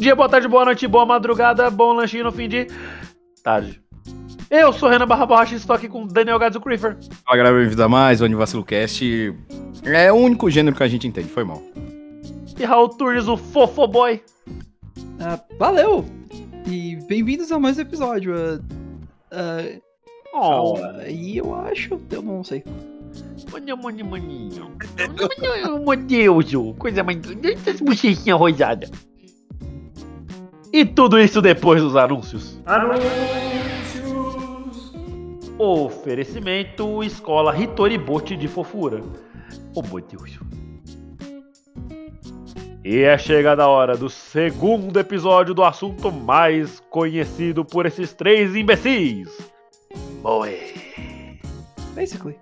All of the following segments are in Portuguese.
Dia, boa tarde, boa noite, boa madrugada, bom lanchinho no fim de tarde. Eu sou Renan Barra Borracha e estou aqui com Daniel Gadzo Creeper. Fala galera, bem-vindo a mais o Anivacilo Cast. É o único gênero que a gente entende, foi mal. E Raul Turnes, o Fofo Boy. Ah, valeu! E bem-vindos a mais um episódio. ah, ah, Oh, E eu acho, eu não sei. maninho, maninho, maninho. Meu Deus, coisa mais. Essas bochechinhas rosadas. E tudo isso depois dos anúncios. Oferecimento Escola Hitori Bote de Fofura. Oh meu Deus. E é chegada a hora do segundo episódio do assunto mais conhecido por esses três imbecis. Moe. Basically.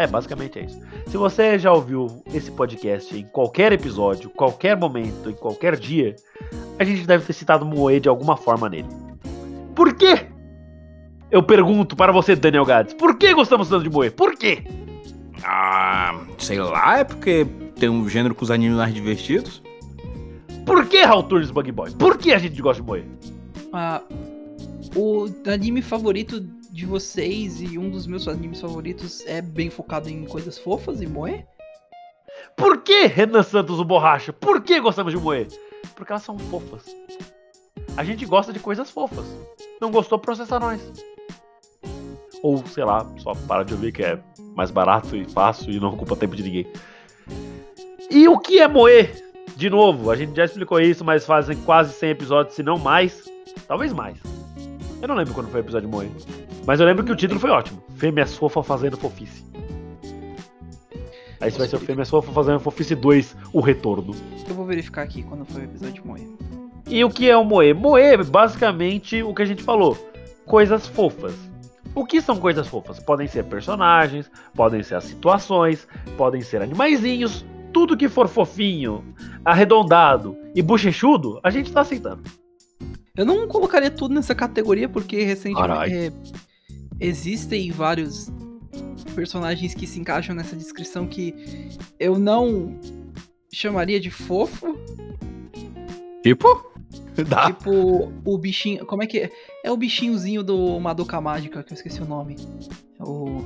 É, basicamente é isso. Se você já ouviu esse podcast em qualquer episódio, qualquer momento, em qualquer dia, a gente deve ter citado Moe de alguma forma nele. Por quê? Eu pergunto para você, Daniel Gades, por que gostamos tanto de Moe? Por quê? Ah, sei lá, é porque tem um gênero com os animes mais divertidos. Por que Raul Turnes Bug Boy? Por que a gente gosta de Moe? Ah, o anime favorito de vocês e um dos meus animes favoritos é bem focado em coisas fofas e moe? Por que Renan Santos o Borracha? Por que gostamos de Moe? Porque elas são fofas. A gente gosta de coisas fofas. Não gostou, processa nós. Ou, sei lá, só para de ouvir que é mais barato e fácil e não ocupa tempo de ninguém. E o que é Moe? De novo, a gente já explicou isso, mas fazem quase 100 episódios, se não mais. Talvez mais. Eu não lembro quando foi o episódio Moe. Mas eu lembro que o título foi ótimo. Fêmeas Fofa fazendo fofice. Aí esse vai ser o Fêmeas Fofa fazendo fofice 2, o retorno. Eu vou verificar aqui quando foi o episódio moe. E o que é o Moe? Moe é basicamente o que a gente falou: coisas fofas. O que são coisas fofas? Podem ser personagens, podem ser as situações, podem ser animaizinhos, tudo que for fofinho, arredondado e bochechudo, a gente tá aceitando. Eu não colocaria tudo nessa categoria porque recentemente é, existem vários personagens que se encaixam nessa descrição que eu não chamaria de fofo. Tipo? Dá. Tipo, o bichinho. Como é que é? É o bichinhozinho do Madoka Mágica, que eu esqueci o nome. É O.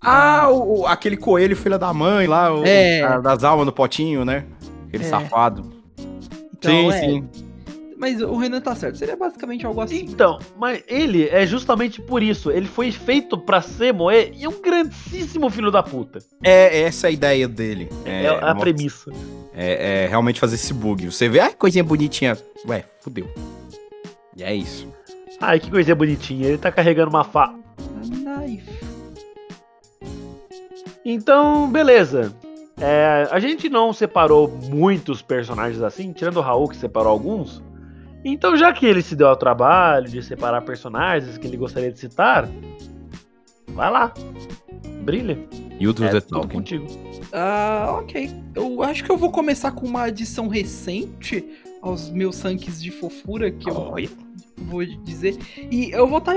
Ah, o, o- aquele coelho filho da mãe lá, o, É. das almas no potinho, né? Aquele É. safado. Então, sim, é, sim. Mas o Renan tá certo. Seria basicamente algo assim. Então, mas ele é justamente por isso. Ele foi feito pra ser Moe e é um grandíssimo filho da puta. É essa é a ideia dele. É, a uma- premissa. é, é realmente fazer esse bug. Você vê, ai, coisinha bonitinha. Ué, fudeu. E é isso. Ai, que coisinha bonitinha. Ele tá carregando uma fa. Knife. Então, beleza. É, a gente não separou muitos personagens assim, tirando o Raul que separou alguns. Então, já que ele se deu ao trabalho de separar personagens que ele gostaria de citar, vai lá. Brilha. You do É tudo talking. contigo. Ah, ok. Eu acho que eu vou começar com uma adição recente aos meus ranks de fofura, que eu Olha. vou dizer. E eu vou estar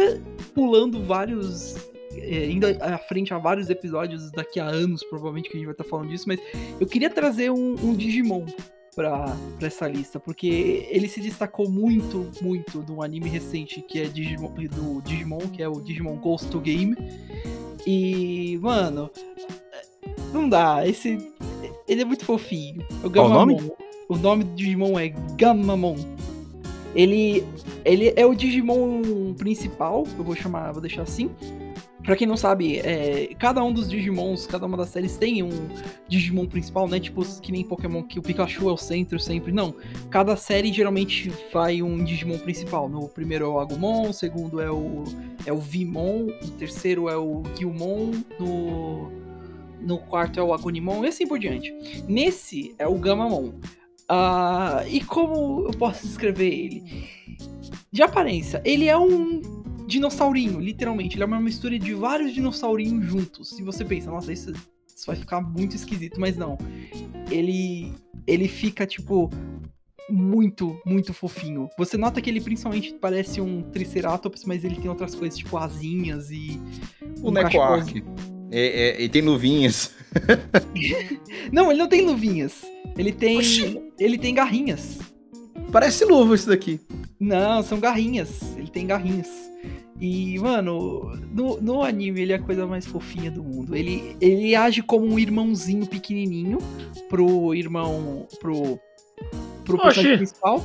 pulando vários. é, indo à frente a vários episódios daqui a anos, provavelmente, que a gente vai estar falando disso, mas eu queria trazer um, um Digimon pra, essa lista, porque ele se destacou muito, muito no anime recente que é Digimon, do Digimon, que é o Digimon Ghost to Game. E, mano, não dá, esse. Ele é muito fofinho. O Qual o nome? O nome do Digimon é Gamamon. Ele, ele é o Digimon principal, eu vou chamar, vou deixar assim. Pra quem não sabe, é, cada um dos Digimons, cada uma das séries tem um Digimon principal, né? Tipo, que nem Pokémon, que o Pikachu é o centro sempre. Não. Cada série geralmente vai um Digimon principal. No primeiro é o Agumon, o segundo é o, é o Vimon, o terceiro é o Gilmon, no, no quarto é o Agonimon e assim por diante. Nesse é o Gamamon. Ah, e como eu posso descrever ele? De aparência, ele é um dinossaurinho, literalmente. Ele é uma mistura de vários dinossaurinhos juntos. E você pensa, nossa, isso, isso vai ficar muito esquisito, mas não. Ele, ele fica, tipo, muito, muito fofinho. Você nota que ele principalmente parece um Triceratops, mas ele tem outras coisas, tipo asinhas e. O um Necoark. É, é, e tem luvinhas. Não, ele não tem luvinhas. Ele tem. Oxi. Ele tem garrinhas. Parece luva isso daqui. Não, são garrinhas. Ele tem garrinhas. E, mano, no, no anime ele é a coisa mais fofinha do mundo. Ele, ele age como um irmãozinho pequenininho pro irmão. pro. pro personagem principal.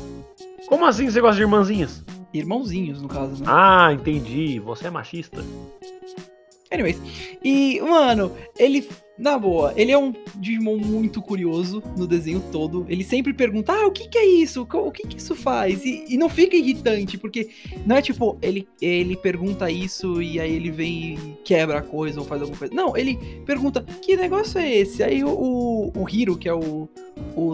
Como assim você gosta de irmãzinhas? Irmãozinhos, no caso, né? Ah, entendi. Você é machista. Anyways. E, mano, ele. Na boa, ele é um Digimon muito curioso no desenho todo. Ele sempre pergunta: Ah, o que, que é isso? O que, que isso faz? E, e não fica irritante, porque não é tipo, ele, ele pergunta isso e aí ele vem e quebra a coisa ou faz alguma coisa. Não, ele pergunta: Que negócio é esse? Aí o, o, o Hiro, que é o, o,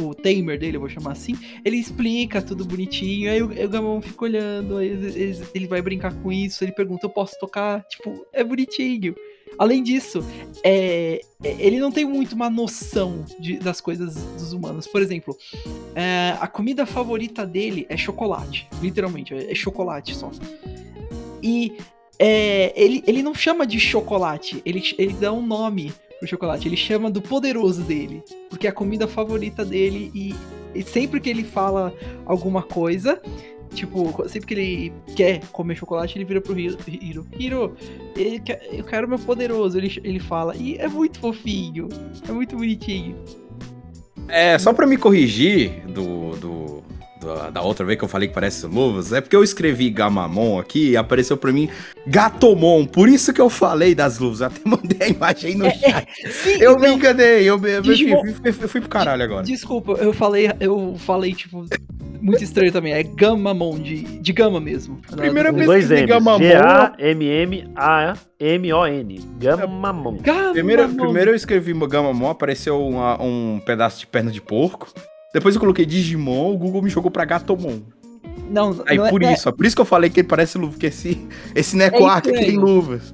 o Tamer dele, eu vou chamar assim, ele explica tudo bonitinho. Aí o, o Gamon fica olhando, aí ele, ele vai brincar com isso. Ele pergunta: Eu posso tocar? Tipo, é bonitinho. Além disso, é, é- ele não tem muito uma noção de- das coisas dos humanos. Por exemplo, é, a comida favorita dele é chocolate. Literalmente, é, chocolate só. E é, ele, ele não chama de chocolate, ele, ele dá um nome pro chocolate. Ele chama do poderoso dele. Porque é a comida favorita dele e, e sempre que ele fala alguma coisa. Tipo, sempre que ele quer comer chocolate, ele vira pro Hiro. Hiro, Hiro ele quer- eu quero meu poderoso, ele, ele fala. E é muito fofinho. É muito bonitinho. É, só pra me corrigir do, do- da, da outra vez que eu falei que parece luvas, é porque eu escrevi Gamamon aqui e apareceu pra mim Gatomon, por isso que eu falei das luvas. Eu até mandei a imagem aí no chat. Sim, Eu me não, enganei, eu, me- eu, fui- fui- fui pro caralho agora. Desculpa, eu falei, eu falei, tipo, muito estranho também. É Gamamon, de, de gama mesmo. Primeira vez dois que M's. Gamamon- G-A-M-M-A-M-O-N. Gamamon. Gamamon. Primeiro, primeiro eu escrevi Gamamon, apareceu uma- um pedaço de perna de porco. Depois eu coloquei Digimon, o Google me jogou pra Gatomon. Não, Aí não é- por é, isso, ó, por isso que eu falei que ele parece luva, porque esse, esse Necoark estranho. tem luvas.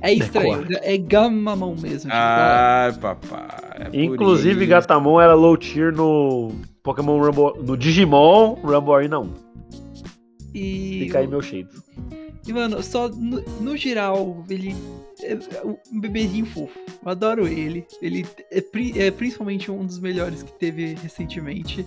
É estranho. É Gamamon mesmo. tipo, Ah, papai. é Inclusive, isso. Gatamon era low tier no Pokémon Rumble. No Digimon Rumble Arena 1. e, Fica aí meu shade. e, mano, só no, no geral, ele é um bebezinho fofo. Eu adoro ele. Ele é, pri- é principalmente um dos melhores que teve recentemente.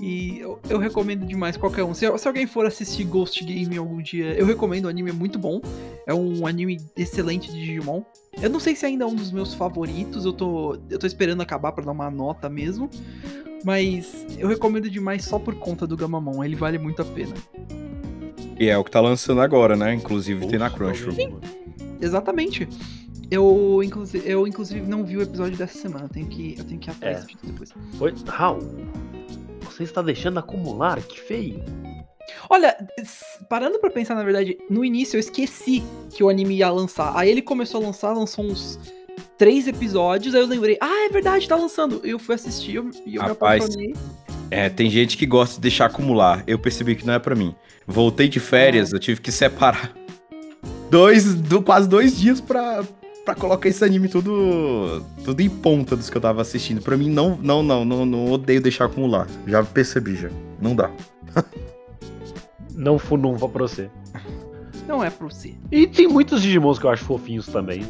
E eu, eu recomendo demais qualquer um. Se, se alguém for assistir Ghost Game algum dia, eu recomendo. O anime é muito bom. É um anime excelente de Digimon. Eu não sei se ainda é um dos meus favoritos. Eu tô, eu tô esperando acabar pra dar uma nota mesmo. Mas eu recomendo demais só por conta do Gamamon. Ele vale muito a pena. E é o que tá lançando agora, né? Inclusive tem na Crunchyroll. Exatamente. Eu, inclusive, eu, inclusive, não vi o episódio dessa semana. Eu tenho que, eu tenho que ir atrás É. disso depois. Foi. Raul, você está deixando acumular? Que feio. Olha, parando pra pensar, na verdade, no início eu esqueci que o anime ia lançar. Aí ele começou a lançar, lançou uns três episódios, aí eu lembrei, ah, é verdade, tá lançando. Eu fui assistir eu- e eu Rapaz, me apaixonei. É, tem gente que gosta de deixar acumular. Eu percebi que não é pra mim. Voltei de férias, eu tive que separar dois, do, quase dois dias pra, pra colocar esse anime tudo, tudo em ponta dos que eu tava assistindo. Pra mim, não, não, não, não, não odeio deixar acumular. Já percebi, já. Não dá. Não funumva pra você. Não é pra você. E tem muitos Digimons que eu acho fofinhos também.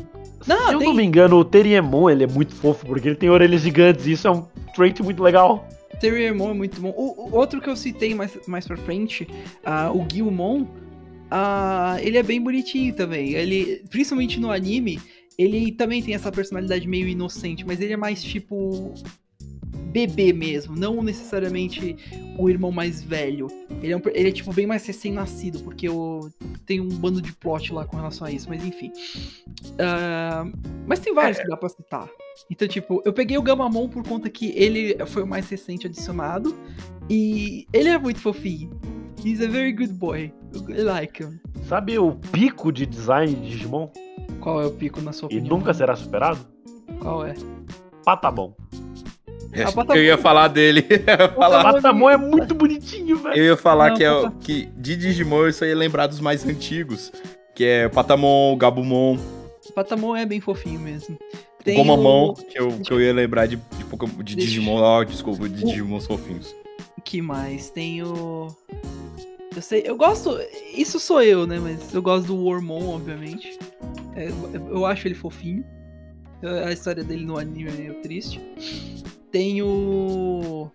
Não, Se eu tem- não me engano, o Teriemon ele é muito fofo, porque ele tem orelhas gigantes e isso é um trait muito legal. Terriermon é muito bom. O, o outro que eu citei mais, mais pra frente, ah, o Gilmon, ah, ele é bem bonitinho também. Ele, principalmente no anime, ele também tem essa personalidade meio inocente, mas ele é mais tipo bebê mesmo, não necessariamente o irmão mais velho. Ele é, um ele é tipo bem mais recém-nascido, porque o, tem um bando de plot lá com relação a isso, mas enfim. Ah, mas tem vários que dá pra citar. Então, tipo, eu peguei o Gamamon por conta que ele foi o mais recente adicionado. E ele é muito fofinho. He's a very good boy. I like him. Sabe o pico de design de Digimon? Qual é o pico na sua E opinião? nunca será superado? Qual é? Patabon. Patamon- Eu ia falar dele. Ia falar, Patamon é muito bonitinho, velho. eu ia falar Não, que, é, o- que de Digimon eu só ia lembrar dos mais antigos. Que é Patamon, Gabumon, Patamon é bem fofinho mesmo. Tem Gomamon, o- que eu, que eu ia lembrar de, de, de Deixa- Digimon. Ó, desculpa, de O- Digimon fofinhos. que mais? Tem o. Eu sei, eu gosto. Isso sou eu, né? Mas eu gosto do Wormon, obviamente. É, eu acho ele fofinho. A história dele no anime é meio triste. Tem o.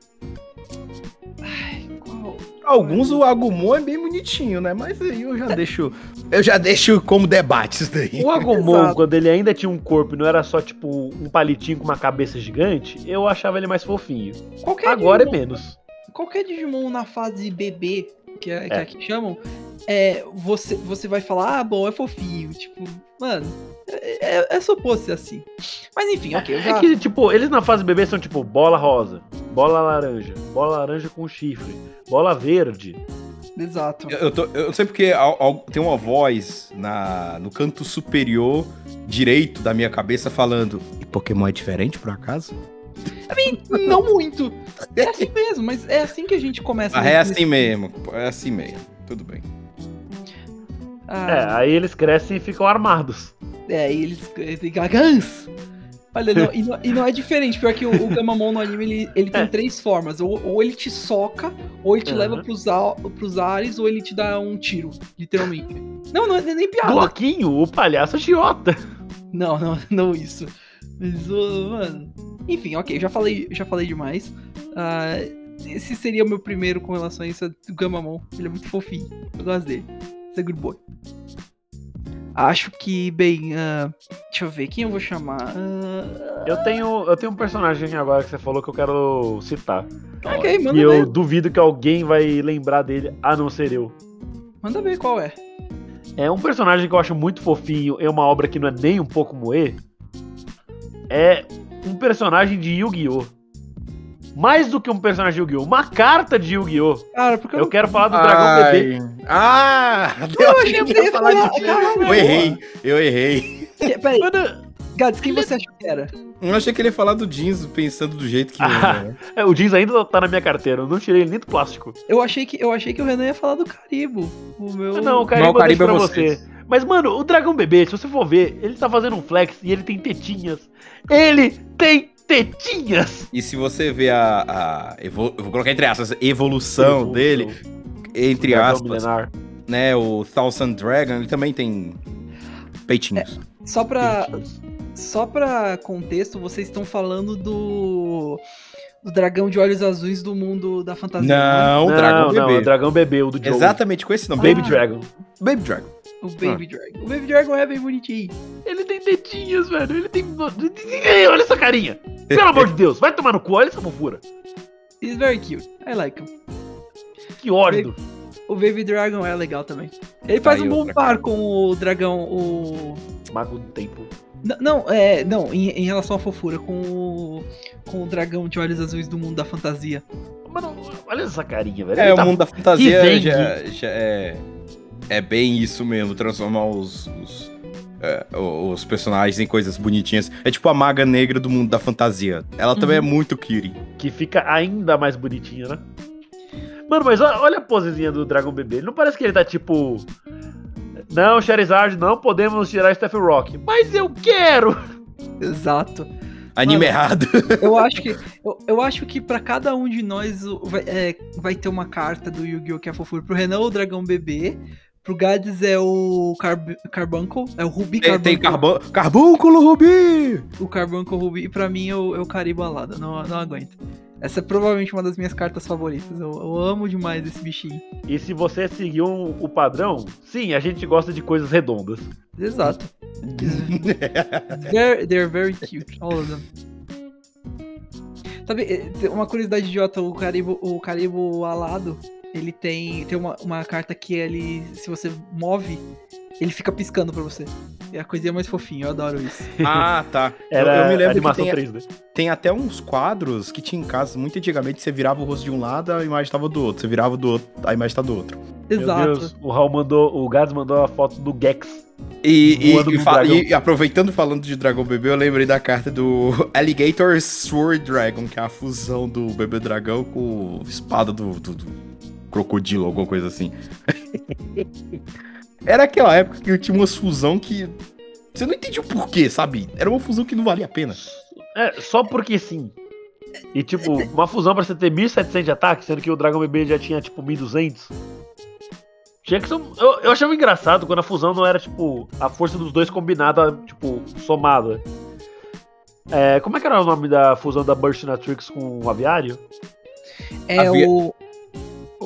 Ai, qual? Alguns o Agumon é bem bonitinho, né? Mas aí eu já deixo. Eu já deixo como debate isso daí. O Agumon, Exato. quando ele ainda tinha um corpo e não era só tipo um palitinho com uma cabeça gigante, eu achava ele mais fofinho. Qualquer Agora é Digimon, menos. qualquer Digimon na fase bebê, que é, que, É. é que chamam, é, você, você vai falar, ah, bom, é fofinho. Tipo, mano, é, é, é suposto ser assim. Mas enfim, ok, eu já. É que, tipo, eles na fase bebê são tipo bola rosa, bola laranja, bola laranja com chifre, bola verde. Exato. Eu, eu, tô, eu sei porque tem uma voz na, no canto superior direito da minha cabeça falando. E Pokémon é diferente, por acaso? Não muito. É assim mesmo, mas é assim que a gente começa. Ah, é assim mesmo. É assim mesmo. Tudo bem. É, Ah, aí eles crescem e ficam armados. é, e eles tem Gans. Olha, não, e, não, e não é diferente, pior que o, o Gamamon no anime ele, ele tem É. três formas. Ou, ou ele te soca, ou ele te Aham. leva pros, al- pros ares, ou ele te dá um tiro, literalmente. Não, não é nem piada. Bloquinho, o palhaço agiota. Não, não, não isso. Mas, ô, mano. Enfim, ok, já falei, já falei demais. Ah, esse seria o meu primeiro com relação a isso, do Gamamon. Ele é muito fofinho. Eu gosto dele. É good boy. Acho que, bem, ah, deixa eu ver, quem eu vou chamar? Ah, Eu tenho, eu tenho um personagem agora que você falou que eu quero citar. ok, manda E eu ver. duvido que alguém vai lembrar dele, a não ser eu. Manda ver qual é. É um personagem que eu acho muito fofinho, é uma obra que não é nem um pouco moe. É um personagem de Yu-Gi-Oh! Mais do que um personagem de Yu-Gi-Oh! Uma carta de Yu-Gi-Oh! Cara, porque eu, Eu quero falar do Dragão Bebê. Ah! Eu achei que ia ia falar de caralho. Eu errei, eu errei. Peraí, Mano, Gads, quem você achou que era? Eu achei que ele ia falar do jeans pensando do jeito que. Ah. né? é, o jeans ainda tá na minha carteira, eu não tirei ele nem do plástico. Eu achei que, eu achei que o Renan ia falar do Caribo. O meu. Não, o Mas Caribe o é pra vocês. você. Mas, mano, o Dragão Bebê, se você for ver, ele tá fazendo um flex e ele tem tetinhas. Ele tem tetinhas! E se você ver a. a vou colocar entre aspas, evolução dele, entre aspas, milenar. né? O Thousand Dragon, ele também tem peitinhos. Só pra, Tetinhas. Só pra contexto, vocês estão falando do. do dragão de olhos azuis do mundo da fantasia. Não, Não, Dragão não, é Bebê. o Dragão Bebê, o do Joe. Exatamente com esse nome. Baby Ah. Dragon. Baby Dragon. O Baby Dragon. O Baby Dragon é bem bonitinho. Ele tem tetinhas, velho. Ele tem. Olha essa carinha. Pelo amor de Deus, vai tomar no cu, olha essa fofura. He's very cute. I like him. Que ódio. O Baby Dragon é legal também. Ele faz Aí um bom par com o dragão. O. Mago do tempo. N- Não, é. Não, em, em relação à fofura, com o. Com o dragão de olhos azuis do mundo da fantasia. Mano, olha essa carinha, velho. É, Ele o tá- mundo da fantasia já, já é. É bem isso mesmo, transformar os. os o- os personagens em coisas bonitinhas. É tipo a maga negra do mundo da fantasia. Ela também é Uhum. muito cutie. Que fica ainda mais bonitinho, né? Mano, mas olha, a posezinha do Dragão Bebê. Não parece que ele tá tipo. Não, Charizard, não podemos tirar Steph Rock. Mas eu quero! Exato. Anime Mano. errado. Eu acho que, eu, eu acho que pra cada um de nós vai, é, vai ter uma carta do Yu-Gi-Oh! que é fofura. Pro Renan, o Dragão Bebê. Pro Gades é o Carb Carbuncle. É o Ruby Tem, tem Carbuncle. carbon... Carbúnculo Rubi! O Carbuncle Ruby. E pra mim é o, é o Caribo Alada. Não, não aguento. Essa é provavelmente uma das minhas cartas favoritas. Eu, eu amo demais esse bichinho. E se você seguir um- o padrão, sim, a gente gosta de coisas redondas. Exato. They're, they're very cute, all of them. Sabe, eh, tem uma curiosidade idiota, o Caribo, o Caribo alado, ele tem, tem uma, uma carta que ele, se você move, ele fica piscando pra você. É a coisinha mais fofinha, eu adoro isso. ah, tá. Eu- Era eu, me lembro que animação tem, 3D. tem até uns quadros que tinha em casa muito antigamente. Você virava o rosto de um lado, a imagem tava do outro. Você virava do outro, a imagem tá do outro. Meu Exato. Deus, o Raul mandou, o Gads mandou a foto do Gex. E, e- e fa- e aproveitando falando de Dragão Bebê, eu lembrei da carta do Alligator Sword Dragon, que é a fusão do bebê dragão com a espada do, do- do crocodilo, alguma coisa assim. Era aquela época que eu tinha uma fusão que. Você não entendia o porquê, sabe? Era uma fusão que não valia a pena. É, só porque sim. E tipo, uma fusão pra você ter 1700 de ataque, sendo que o Dragão Bebê já tinha tipo 1200. Tinha que ser um- eu, eu achava engraçado quando a fusão não era tipo a força dos dois combinada, tipo, somada. É, como é que era o nome da fusão da Burstinatrix com o Aviário? É o.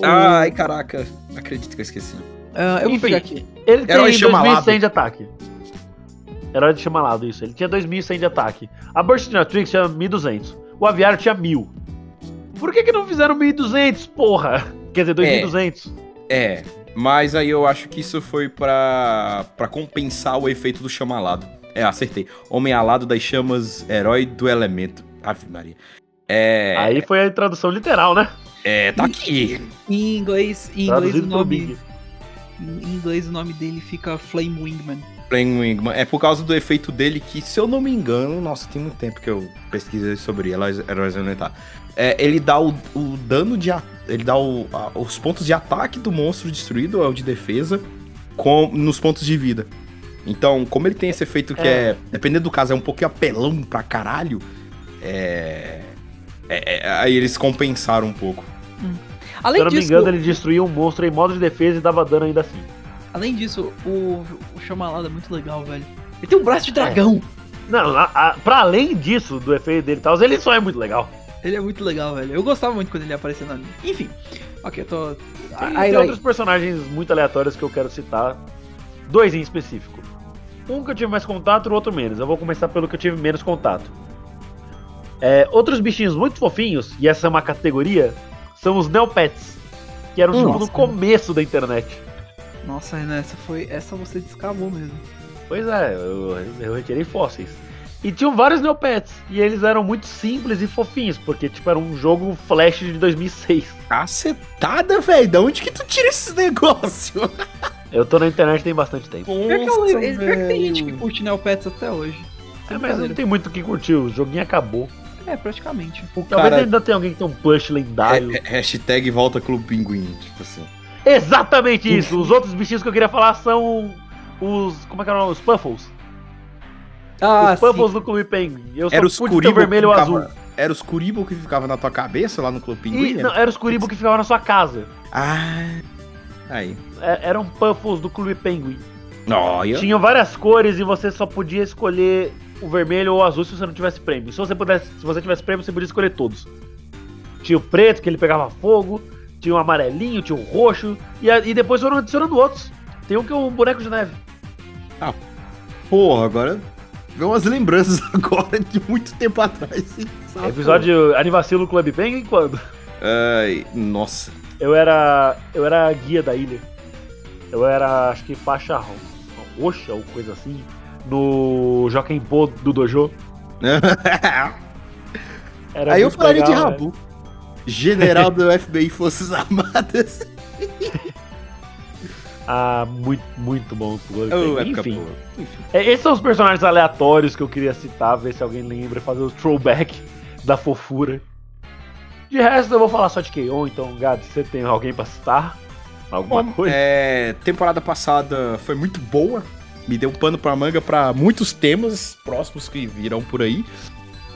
Ai, caraca. Acredito que eu esqueci. ah, eu vou Enfim. pegar aqui. Ele tem Herói chamalado. 2100 de ataque. Herói de chamalado, isso. Ele tinha 2100 de ataque. A Burstinatrix tinha 1200. O Aviário tinha 1000. Por que que não fizeram 1200, porra? Quer dizer, 2200. É, mas aí eu acho que isso foi pra, pra compensar o efeito do chama alado. É, acertei. Homem alado das chamas, herói do elemento. Ave Maria. É, Aí foi a tradução literal, né? É, tá aqui. Em inglês, em inglês o Traduzido nome. Em inglês o nome dele fica Flame Wingman. Flame Wingman. É por causa do efeito dele que, se eu não me engano, nossa, tem muito tempo que eu pesquisei sobre heróis elementar. É, ele dá o, o dano de. Ele dá o- a- os pontos de ataque do monstro destruído, é o de defesa, com, nos pontos de vida. Então, como ele tem esse efeito que é, dependendo do caso, é um pouquinho apelão pra caralho, é. é- é- aí eles compensaram um pouco. Se Além eu não me disso, engano, ele destruía um monstro em modo de defesa e dava dano ainda assim. além disso, o, o Chamalada é muito legal, velho. Ele tem um braço de dragão. Não, a, a, pra além disso, do efeito dele e tal, ele só é muito legal. Ele é muito legal, velho. Eu gostava muito quando ele aparecia na anime. Enfim. Ok, eu tô. Tem, Aí, tem aí, outros personagens muito aleatórios que eu quero citar. Dois em específico. Um que eu tive mais contato e o outro menos. Eu vou começar pelo que eu tive menos contato. É, outros bichinhos muito fofinhos, e essa é uma categoria, são os Neopets. Que eram tipo, no Nossa. começo da internet. Nossa, Renan, essa foi. Essa você descavou mesmo. Pois é, eu, eu retirei fósseis. E tinham vários Neopets. E eles eram muito simples e fofinhos, porque tipo, era um jogo flash de 2006. Cacetada, velho. Da onde que tu tira esse negócio? Eu tô na internet tem bastante tempo. Que, Nossa, pior que tem gente que curte Neopets até hoje. É, mas não tem muito o que curtir, o joguinho acabou. É, praticamente. O Talvez cara. ainda tenha alguém que tem um plush lendário. É- é- hashtag volta Clube Pinguim, tipo assim. Exatamente isso! Os outros bichinhos que eu queria falar são os. Como é que eram? Os Puffles. Ah, os Puffles do Clube Penguin. Eu Era só os pude ter o Kuribo vermelho ou que azul. ficava- Era os Kuribo que ficava na tua cabeça lá no Clube E, Pinguim? não, era os Kuribo que ficavam na sua casa. Ah. Aí. É- eram Puffles do Clube Penguin. Olha. Tinham várias cores e você só podia escolher o vermelho ou o azul se você não tivesse prêmio. Se você pudesse, se você tivesse prêmio, você podia escolher todos. Tinha o preto, que ele pegava fogo, tinha o amarelinho, tinha o roxo, e, a- e depois foram adicionando outros. Tem um que é um boneco de neve. Porra, agora. Veio umas lembranças agora de muito tempo atrás. Essa Episódio Anivacilo Clube Penguin quando? Ai, nossa. Eu era. Eu era a guia da ilha. Eu era, acho que faixa ro- roxa ou coisa assim. No Jokenpô do Dojo. Era Aí eu falaria de legal, Rabu. General do FBI Forças Armadas. Ah, muito, muito bom Oh, Enfim. Enfim. É, esses são os personagens aleatórios que eu queria citar, ver se alguém lembra, fazer o throwback da fofura. De resto, eu vou falar só de K.O., então, Gado, você tem alguém pra citar? Alguma Bom, coisa? é, temporada passada foi muito boa. Me deu um pano pra manga pra muitos temas próximos que virão por aí.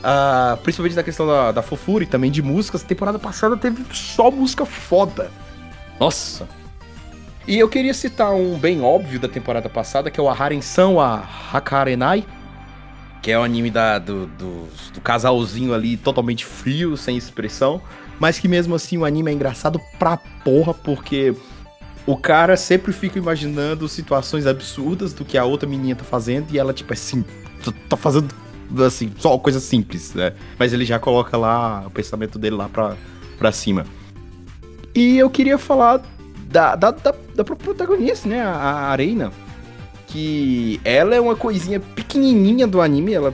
Ah, principalmente da questão da, da fofura e também de músicas. Temporada passada teve só música foda. Nossa. E eu queria citar um bem óbvio da temporada passada, que é o Aharen-san, a Hakarenai. Que é o anime da, do, do, do casalzinho ali, totalmente frio, sem expressão. Mas que mesmo assim o anime é engraçado pra porra, porque o cara sempre fica imaginando situações absurdas do que a outra menina tá fazendo e ela, tipo, assim, tá- fazendo, assim, só coisa simples, né? Mas ele já coloca lá o pensamento dele lá pra, pra cima. E eu queria falar da, da, da, da protagonista, né? A, a Arena. Que ela é uma coisinha pequenininha do anime, ela é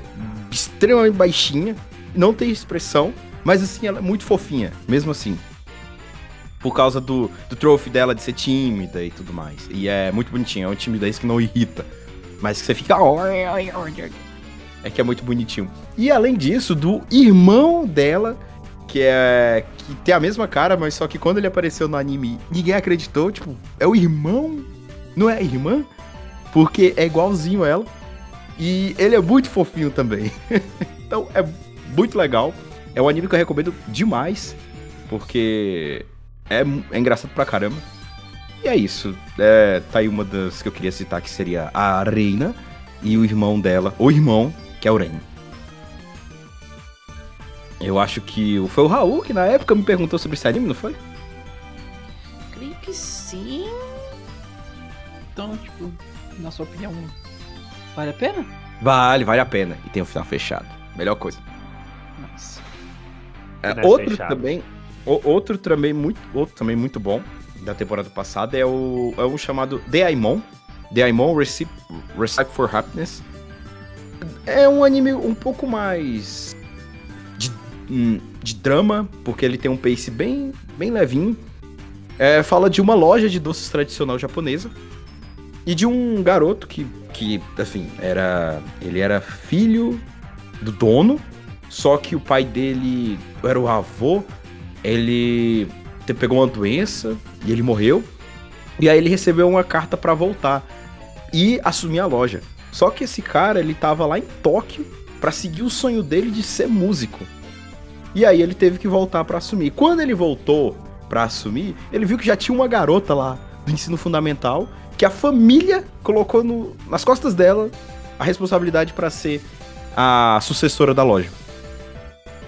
extremamente baixinha, não tem expressão, mas assim, ela é muito fofinha, mesmo assim. Por causa do, do trophy dela de ser tímida e tudo mais. E é muito bonitinho, é uma timidez que não irrita. Mas que você fica. É que é muito bonitinho. E além disso, do irmão dela, que é. que tem a mesma cara, mas só que quando ele apareceu no anime, ninguém acreditou. Tipo, é o irmão? Não é a irmã? Porque é igualzinho ela. E ele é muito fofinho também. então é muito legal. É um anime que eu recomendo demais. Porque é, é engraçado pra caramba. E é isso. É, tá aí uma das que eu queria citar, que seria a Reina e o irmão dela, o irmão, que é o Ren. Eu acho que foi o Raul que na época me perguntou sobre esse anime, não foi? Creio que sim. Então, tipo, na sua opinião, vale a pena? Vale, vale a pena. E tem o final fechado. Melhor coisa. Nossa. É, outro fechado. também, o- outro também muito, outro também muito bom da temporada passada é o é o chamado Deaimon, Deaimon Recipe, Recipe for Happiness. É um anime um pouco mais de, hum, de drama, porque ele tem um pace bem bem levinho. É, fala de uma loja de doces tradicional japonesa e de um garoto que que assim era ele era filho do dono só que o pai dele era o avô, ele pegou uma doença e ele morreu. E aí ele recebeu uma carta pra voltar e assumir a loja. Só que esse cara, ele tava lá em Tóquio pra seguir o sonho dele de ser músico. E aí ele teve que voltar pra assumir. Quando ele voltou pra assumir, ele viu que já tinha uma garota lá do ensino fundamental que a família colocou no- nas costas dela a responsabilidade pra ser a sucessora da loja.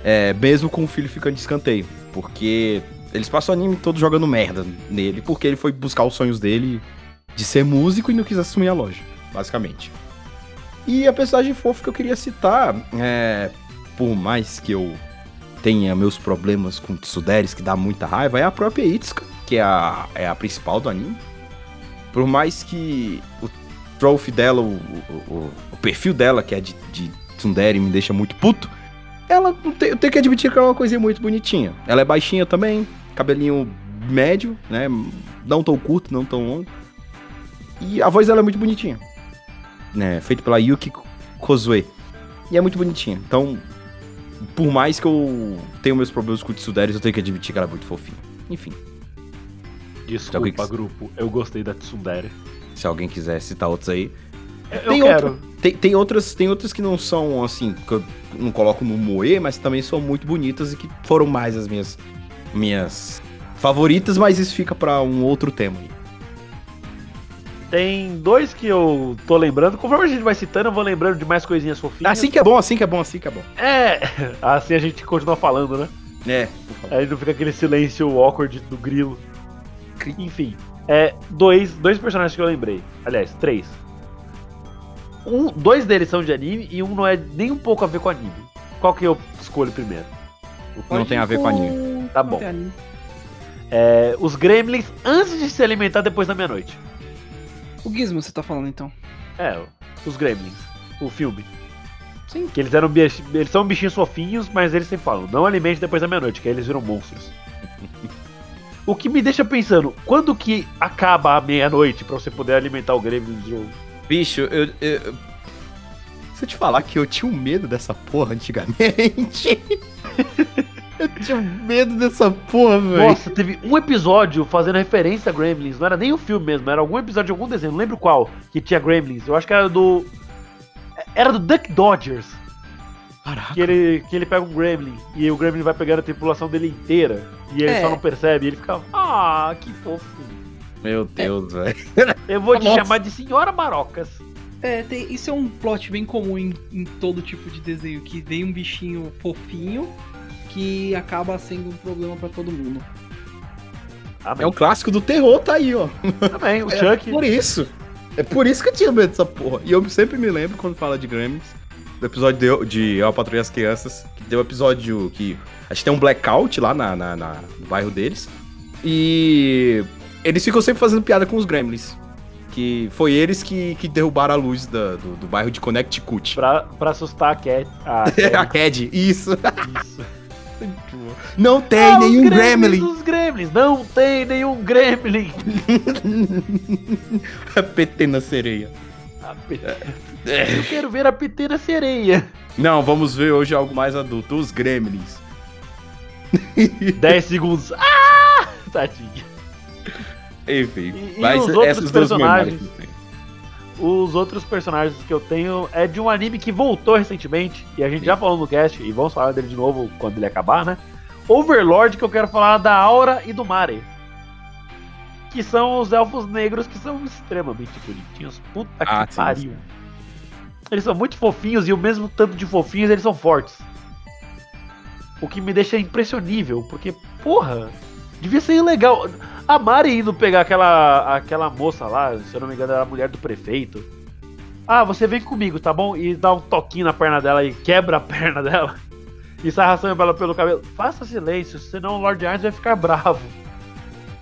É, mesmo com o filho ficando de escanteio. Porque eles passam o anime todo jogando merda nele, porque ele foi buscar os sonhos dele de ser músico e não quis assumir a loja, basicamente. E a personagem fofa que eu queria citar, é, por mais que eu tenha meus problemas com Tsuderes, que dá muita raiva, é a própria Itsuka, que é a, é a principal do anime. Por mais que o trophy dela, o, o, o- o perfil dela, que é de, de tsundere, me deixa muito puto, ela, eu tenho que admitir que ela é uma coisinha muito bonitinha. Ela é baixinha também, cabelinho médio, né? Não tão curto, não tão longo. E a voz dela é muito bonitinha. Né? Feito pela Yuki Kozue. E é muito bonitinha. Então, por mais que eu tenha meus problemas com o Tsuderes, eu tenho que admitir que ela é muito fofinha. Enfim, Desculpa, que- grupo. Eu gostei da Tsundere. se alguém quiser citar outros aí. Eu Tem quero. Tem, tem, outras, tem outras que não são, assim, que eu não coloco no moe, mas também são muito bonitas e que foram mais as minhas, minhas favoritas, mas isso fica pra um outro tema aí. Tem dois que eu tô lembrando. Conforme a gente vai citando, eu vou lembrando de mais coisinhas fofinhas. Assim que é bom, assim que é bom, assim que é bom. É, assim a gente continua falando, né? É, por favor. Aí não fica aquele silêncio awkward do grilo. Enfim, é dois, dois personagens que eu lembrei. Aliás, três. Um, dois deles são de anime e um não é nem um pouco a ver com anime. Qual que eu escolho primeiro? Não tem a ver com anime. Tá bom. É, os Gremlins antes de se alimentar depois da meia-noite. O Gizmo você tá falando então. É, os Gremlins. O filme. Sim. Que eles eram eles são bichinhos fofinhos, mas eles sempre falam, não alimente depois da meia-noite, que aí eles viram monstros. o que me deixa pensando, quando que acaba a meia-noite pra você poder alimentar o Gremlin de novo? Bicho, eu, eu- Se eu te falar que eu tinha um medo dessa porra antigamente. eu tinha um medo dessa porra, velho. Nossa, teve um episódio fazendo referência a Gremlins, não era nem o filme mesmo, era algum episódio de algum desenho, não lembro qual, que tinha Gremlins. Eu acho que era do. Era do Duck Dodgers. Caraca. que ele, que ele pega um Gremlin e o Gremlin vai pegando a tripulação dele inteira e ele É. só não percebe. E ele fica, ah, que fofo. Meu Deus, velho. Eu vou te Nossa. chamar de Senhora Marocas. É, tem- isso é um plot bem comum em, em todo tipo de desenho, que vem um bichinho fofinho que acaba sendo um problema pra todo mundo. Amém. É um clássico do terror, tá aí, ó. Também, o É Chuck. por isso. É por isso que eu tinha medo dessa porra. E eu sempre me lembro quando fala de Gremlins, do episódio de, de Eu, e as Crianças, que tem um episódio que. Acho que tem um blackout lá na, na- na- no bairro deles. E eles ficam sempre fazendo piada com os Gremlins. Que foi eles que, que derrubaram a luz da- do, do bairro de Connecticut. Pra, pra assustar a Cat. A a Cat. Cad, isso. Isso. Não tem Ah, os nenhum Gremlin. dos gremlins. Não tem nenhum gremlin. PT na sereia. A pe- Eu quero ver a peteira sereia. Não, vamos ver hoje algo mais adulto. Os Gremlins. 10 segundos. Ah! Tadinho. Enfim. E- e mas os outros essas duas memórias personagens? que eu tenho. Os outros personagens que eu tenho é de um anime que voltou recentemente. E a gente já falou no cast. E vamos falar dele de novo quando ele acabar, né? Overlord, que eu quero falar da Aura e do Mare. Que são os elfos negros que são extremamente bonitinhos. Puta Ah, que sim, pariu. Eles são muito fofinhos e o mesmo tanto de fofinhos eles são fortes. O que me deixa impressionível, porque, porra, devia ser legal. A Mari indo pegar aquela, aquela moça lá, se eu não me engano, era a mulher do prefeito. Ah, você vem comigo, tá bom? E dá um toquinho na perna dela e quebra a perna dela. E sai arrastando ela pelo cabelo. Faça silêncio, senão o Lord Arnes vai ficar bravo.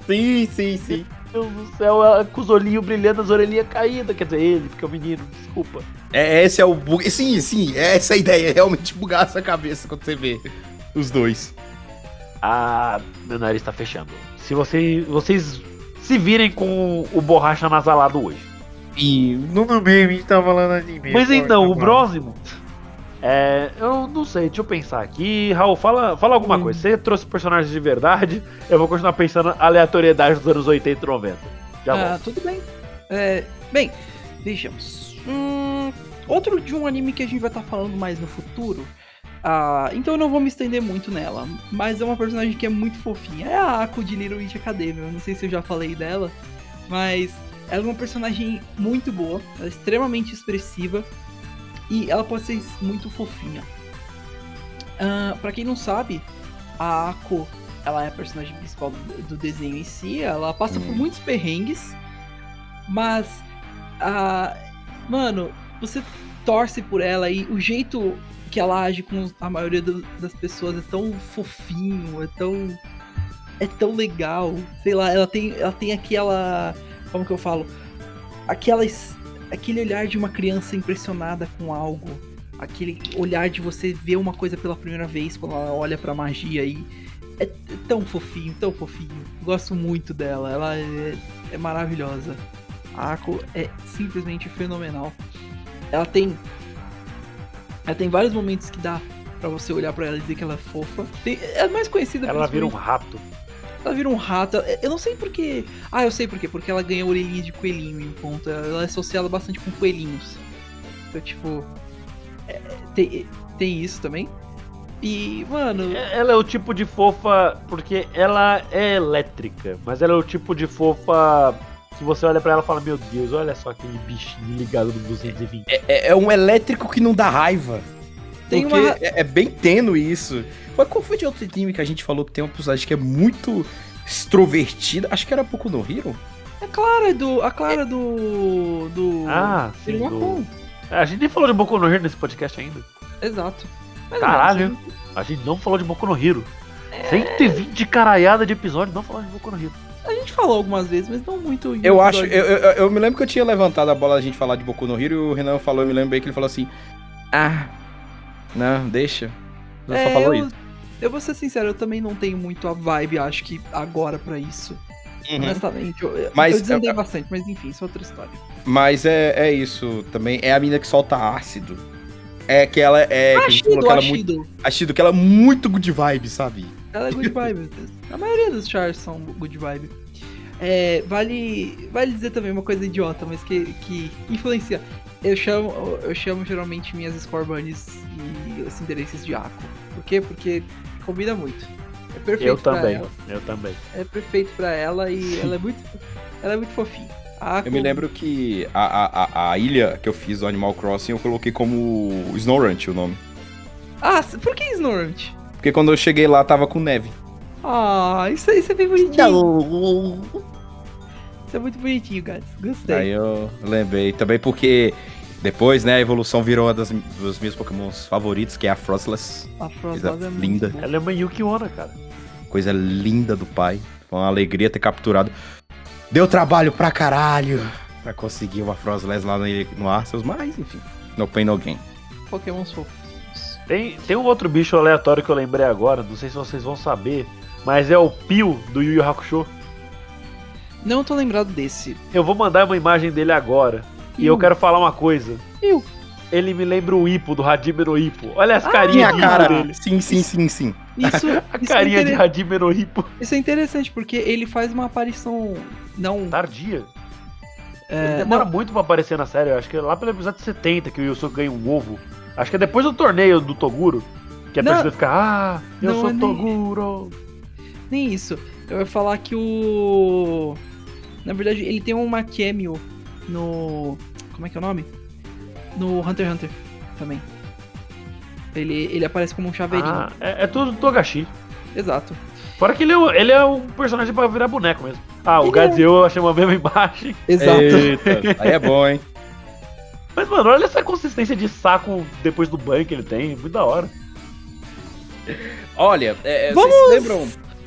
Sim, sim, sim. Meu Deus do céu, ela com os olhinhos brilhando, as orelhinhas caídas. Quer dizer, ele, porque é o menino, desculpa. É, esse é o bug. Sim, sim, é essa a ideia. É realmente bugar essa cabeça quando você vê os dois. Ah, meu nariz tá fechando. Se você, vocês se virem com o borracha nasalado hoje. E no meme tá falando anime. Mas então, o próximo. É, eu não sei, deixa eu pensar aqui. Raul, fala, fala alguma Hum. coisa. Você trouxe personagens de verdade, eu vou continuar pensando aleatoriedade dos anos 80 e 90. Já Ah, volto. tudo bem. É, bem, vejamos. Hum, outro de um anime que a gente vai estar falando mais no futuro. Ah, então eu não vou me estender muito nela. Mas é uma personagem que é muito fofinha. É a Ako de Little Witch Academia. Eu não sei se eu já falei dela. Mas ela é uma personagem muito boa. Ela é extremamente expressiva. E ela pode ser muito fofinha. Ah, pra quem não sabe, a Ako ela é a personagem principal do, do desenho em si. Ela passa por Hum. muitos perrengues. Mas. ah, mano, você torce por ela e o jeito que ela age com a maioria do- das pessoas é tão fofinho, é tão. É tão legal. Sei lá, ela tem, ela tem aquela. Como que eu falo? Aquela, aquele olhar de uma criança impressionada com algo. Aquele olhar de você ver uma coisa pela primeira vez quando ela olha pra magia. É, é tão fofinho, tão fofinho. Gosto muito dela. Ela é, é maravilhosa. A Ako é simplesmente fenomenal. Ela tem. Ela tem vários momentos que dá pra você olhar pra ela e dizer que ela é fofa. Tem- é mais conhecida Ela vira um rato. Ela vira um rato. Eu não sei porquê. Ah, eu sei porquê. Porque ela ganha orelhinha de coelhinho em ponta. Ela é associada bastante com coelhinhos. Então, tipo. é, tem, tem isso também. E, mano. É- Ela é o tipo de fofa, porque ela é elétrica, mas ela é o tipo de fofa que você olha pra ela e fala: Meu Deus, olha só aquele bichinho ligado no 220. É, é um elétrico que não dá raiva. Tem porque uma- é, é bem tênue isso. Mas qual foi de outro time que a gente falou que tem uma personagem que é muito extrovertida? Acho que era pouco no Hero. A Clara do. A Clara do. Do. Ah, sim. Do- Wacom. A gente nem falou de Boku no Hero nesse podcast ainda. Exato. Mas Caralho. não, A gente não falou de Boku no Hero. 120 caralhada de episódio, não falou de Boku no Hero. A gente falou algumas vezes, mas não muito. Eu acho, eu, eu, eu me lembro que eu tinha levantado a bola da gente falar de Boku no Hero e o Renan falou, eu me lembro bem que ele falou assim: Ah, não, deixa. Ele só É, falou eu, isso. eu vou ser sincero, eu também não tenho muito a vibe, acho que agora pra isso. Uhum. Honestamente, eu, Mas eu desandei eu- bastante, mas enfim, isso é outra história. Mas é, é isso também. É a mina que solta ácido. É que ela é. que a gente falou que ela é muito. Ashido, que ela é muito good vibe, sabe? Ela é good vibe. A maioria dos chars são good vibe. É, vale, vale dizer também uma coisa idiota, mas que, que influencia. Eu chamo, eu chamo geralmente minhas score bunnies e os endereços de Ako. Por quê? Porque combina muito. É perfeito Eu pra também, ela. eu também. É perfeito pra ela e ela é muito, ela é muito fofinha. Eu me lembro que a, a, a, a ilha que eu fiz do Animal Crossing eu coloquei como Snowrunch o nome. Ah, por que Snorant? Porque quando eu cheguei lá tava com neve. Ah, isso, aí- isso é bem bonitinho. Isso é muito bonitinho, guys. Gostei. Aí eu lembrei. Também porque depois, né, a evolução virou uma das, dos meus pokémons favoritos, que é a Frostless. A coisa Frostless é linda. Ela é uma Yukiona, cara. Coisa linda do pai. Foi uma alegria ter capturado. Deu trabalho pra caralho pra conseguir uma Frostless lá no, no Arceus, mas enfim. No pain, no gain. Pokémons fofinhos. Tem, tem um outro bicho aleatório que eu lembrei agora, não sei se vocês vão saber, mas é o Pio do Yu Yu Hakusho. Não tô lembrado desse. Eu vou mandar uma imagem dele agora. E eu quero falar uma coisa. Piu. Ele me lembra o Ipo do Hajime no Ippo. Olha as Ah, carinhas Minha de cara. Ipo dele. Sim, sim, sim, sim. Isso, A isso, é carinha de inter- Hajime no Ippo. isso é interessante, porque ele faz uma aparição. Não. Tardia. Ele é, demora não, muito pra aparecer na série. Eu acho que é lá pelo episódio 70 que o Yusuke ganha um ovo. Acho que é depois do torneio do Toguro. Que a Não. pessoa fica, ah, eu Não, sou é nem- Toguro. nem isso. Eu ia falar que o. Na verdade, ele tem uma cameo no. Como é que é o nome? No Hunter x Hunter também. Ele, ele aparece como um chaveirinho. Ah, é, é tudo Togashi. Exato. Fora que ele é, um- ele é um personagem pra virar boneco mesmo. Ah, o Ele é. Gadzio eu achei uma mesma imagem. Exato. Eita, aí é bom, hein? Mas, mano, olha essa consistência de saco depois do banho que ele tem. Muito da hora. Olha, é, é, Vamos- vocês se lembram?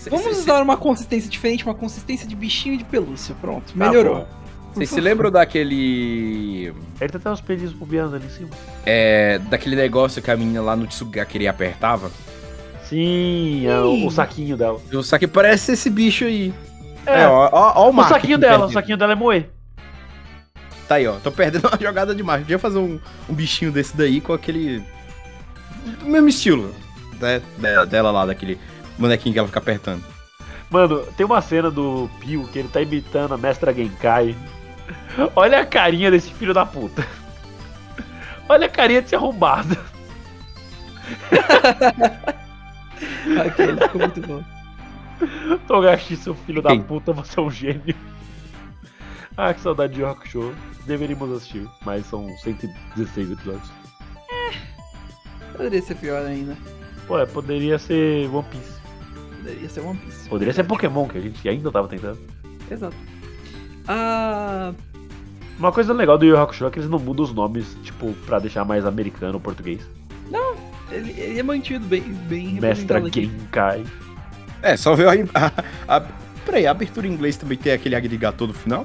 Vamos cê- cê- usar uma consistência diferente, uma consistência de bichinho de pelúcia. Pronto, Tá melhorou. bom. Vocês se lembram daquele. Ele tem até os pelinhos bobeando ali em cima. É, daquele negócio que a menina lá no Tsugakiri apertava? Sim, é o, o saquinho dela. Só que parece esse bicho aí. É, É, ó, ó, ó o o saquinho dela, o perdido. saquinho dela é moer. Tá aí, ó. Tô perdendo uma jogada demais. Podia fazer um, um bichinho desse daí com aquele. Do mesmo estilo. Né, de- dela lá, daquele bonequinho que ela fica apertando. Mano, tem uma cena do Pio que ele tá imitando a mestra Genkai. Olha a carinha desse filho da puta. Olha a carinha desse arrombado. Aquele ficou muito bom. Togashi, seu filho da Quem? puta, você é um gênio. Ah, que saudade de Rock Show. Deveríamos assistir, mas são 116 episódios. Poderia ser pior ainda. Pô, é, poderia ser One Piece. Poderia ser One Piece. Poderia ser Pokémon, que a gente ainda tava tentando. Exato. Ah. Uma coisa legal do Yu Hakusho é que eles não mudam os nomes, tipo, pra deixar mais americano ou português. Ele, ele é mantido bem, bem Mestra. Genkai. É, só ver a. a, a peraí, a abertura em inglês também tem aquele agrigator no final?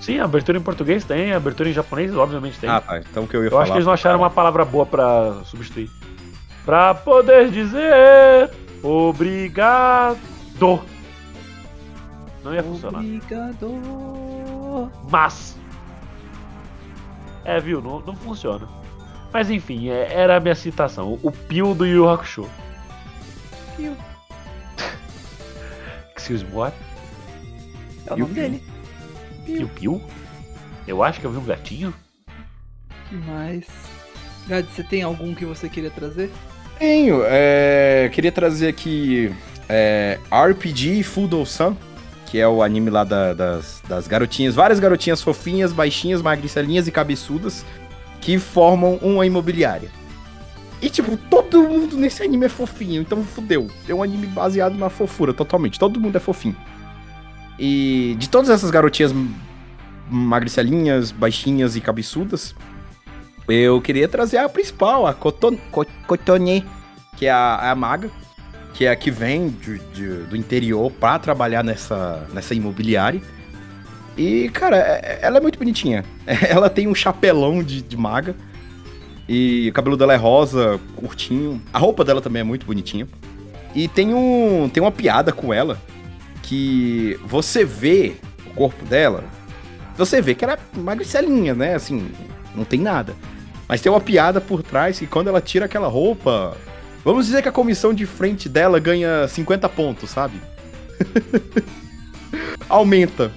Sim, abertura em português tem, abertura em japonês obviamente tem. Ah, tá. Então o que eu ia Eu falar. acho que eles não acharam uma palavra boa pra substituir. Pra poder dizer obrigado. Não ia funcionar. Obrigado. Mas. É, viu? Não, não funciona. Mas enfim, é- era a minha citação. O Pio do Yu Hakusho. Pio. Excuse me, what? É o nome dele. Pio Pio? Eu acho que eu vi um gatinho. que mais? Gad, você tem algum que você queria trazer? Tenho. É, queria trazer aqui é, RPG Fudo-san, que é o anime lá da- das, das garotinhas, várias garotinhas fofinhas, baixinhas, magricelinhas e cabeçudas, que formam uma imobiliária. E, tipo, todo mundo nesse anime é fofinho, então fudeu. É um anime baseado na fofura, totalmente. Todo mundo é fofinho. E de todas essas garotinhas magricelinhas, baixinhas e cabeçudas, eu queria trazer a principal, a Koton, Ko- Kotone, que é a, a maga, que é a que vem de- de- do interior pra trabalhar nessa, nessa imobiliária. E, cara, é- ela é muito bonitinha. Ela tem um chapelão de, de maga. E o cabelo dela é rosa, curtinho. A roupa dela também é muito bonitinha. E tem, um, tem uma piada com ela que você vê o corpo dela, você vê que ela é magricelinha, né? Assim, não tem nada. Mas tem uma piada por trás que quando ela tira aquela roupa. Vamos dizer que a comissão de frente dela ganha 50 pontos, sabe? Aumenta.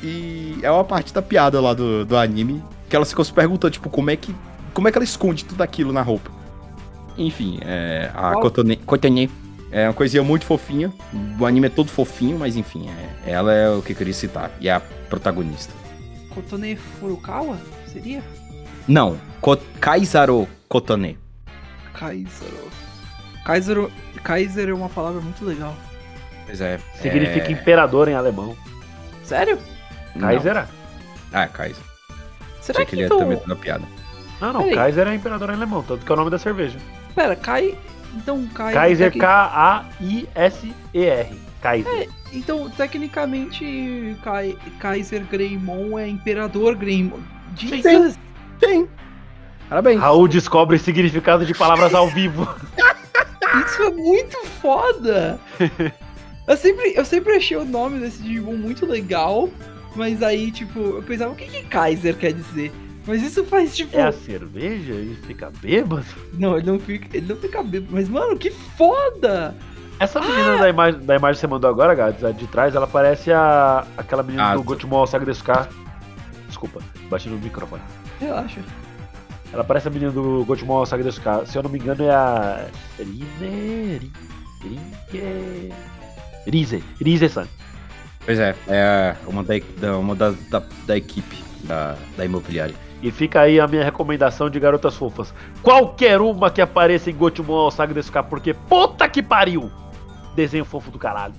E é uma parte da piada lá do, do anime que ela ficou se perguntando, tipo, como é que. Como é que ela esconde tudo aquilo na roupa? Enfim, é, a Kotone é uma coisinha muito fofinha. O anime é todo fofinho, mas enfim, é- ela é o que eu queria citar. E é a protagonista. Kotone Furukawa? Seria? Não, Ko Kaizaro Kotone. Kaisero. Kaisero. Kaiser é uma palavra muito legal. Pois é. Significa é... imperador em alemão. Sério? Não. Kaiser é. Ah, Kaiser. Será Achei que, que ele ia então. também dar piada. Não, não, Peraí. Kaiser é imperador em alemão, tanto que é o nome da cerveja. Pera, Kai. Então, Kai. Kaiser, tec- K-A-I-S-E-R. Kaiser. Então, tecnicamente, Kai... Kaiser Greymon é Imperador Greymon. Jesus! Tem. Parabéns. Raul descobre significado de palavras ao vivo. Isso é muito foda! Eu sempre, eu sempre achei o nome desse Digimon muito legal, mas aí, tipo, eu pensava, o que, que Kaiser quer dizer? Mas isso faz, tipo. É a cerveja? Ele fica bêbado? Não, ele não fica. Ele não fica bêbado. Mas, mano, que foda! Essa menina da, imagem, da imagem que você mandou agora, Gats, a de trás, ela parece a, aquela menina Ah, do Saga Descar. Desculpa, bati no microfone. Relaxa. Ela parece a menina do Gotemon Saga Descar. Se eu não me engano, é a. Rine. Ringe. Rize. Rize-san. Pois é, é uma da, da- uma da, da, da equipe da, da imobiliária. E fica aí a minha recomendação de garotas fofas. Qualquer uma que apareça em Gotemon Saga Descar, porque puta que pariu! Desenho fofo do caralho.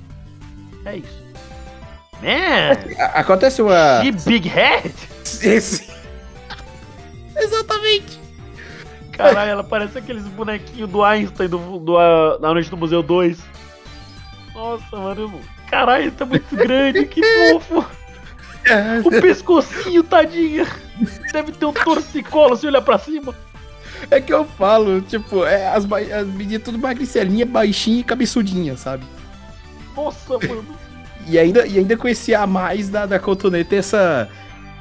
É isso. Man! A- Acontece uma. Que big head! Esse. Exatamente. Caralho, ela parece aqueles bonequinhos do Einstein do, do, ah, da Noite do Museu 2. Nossa, mano. Caralho, tá muito grande, que fofo. O pescocinho, tadinha. Deve ter um torcicolo se olhar pra cima. É que eu falo, tipo, é, as, as meninas tudo magricelinha, baixinha e cabeçudinha, sabe? Nossa, mano. E ainda, e ainda conhecia a mais da, da cotoneta essa.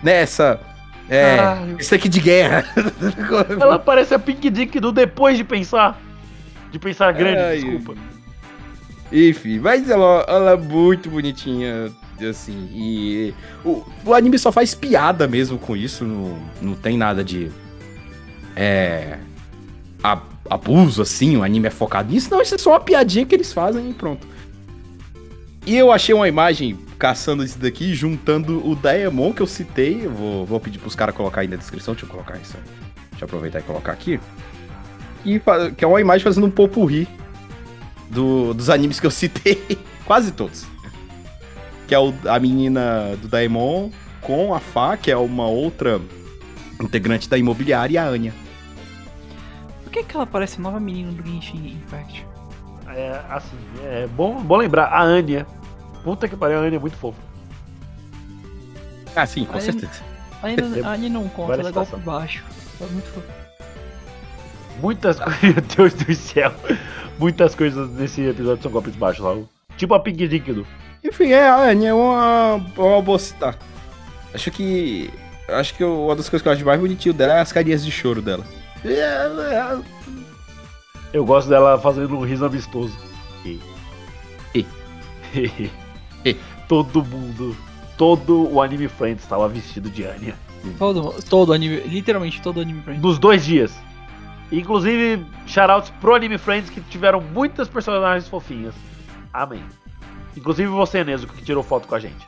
Né, essa. É. Caralho. Esse aqui de guerra. Ela parece a Pink Dick do Depois de Pensar. De Pensar Grande, Ai, desculpa. Enfim, mas ela, ela é muito bonitinha, assim, e o, o anime só faz piada mesmo com isso, não, não tem nada de é, abuso, assim, o anime é focado nisso, não, isso é só uma piadinha que eles fazem e pronto. E eu achei uma imagem caçando isso daqui, juntando o Daemon que eu citei, eu vou, vou pedir pros caras colocar aí na descrição, deixa eu colocar isso, deixa eu aproveitar e colocar aqui, e, que é uma imagem fazendo um popurri do- dos animes que eu citei, quase todos. Que é o- a menina do Daemon com a Fá, que é uma outra integrante da imobiliária, e a Anya. Por que, que ela parece a nova menina do Genshin Impact? É, assim, é bom, bom lembrar. A Anya. Puta que pariu, a Anya é muito fofa. Ah, sim, com Aí- certeza. Ainda, ainda não conta, Vale a ela é golpe citação. baixo. É muito fofo. Muitas coisas, meu Deus do céu. Muitas coisas nesse episódio são golpes baixos, Raul. Tipo a Pink Dick do. Enfim, é, a Anya é uma, uma boa citar. Acho que. Acho que uma das coisas que eu acho mais bonitinho dela é as carinhas de choro dela. É, Eu gosto dela fazendo um riso amistoso. E. todo mundo, todo o Anime Friends estava vestido de Anya. Todo, todo anime, literalmente todo anime gente. Nos dois dias. Inclusive, shoutouts pro Anime Friends que tiveram muitas personagens fofinhas. Amém. Inclusive você, Nezuko, que tirou foto com a gente.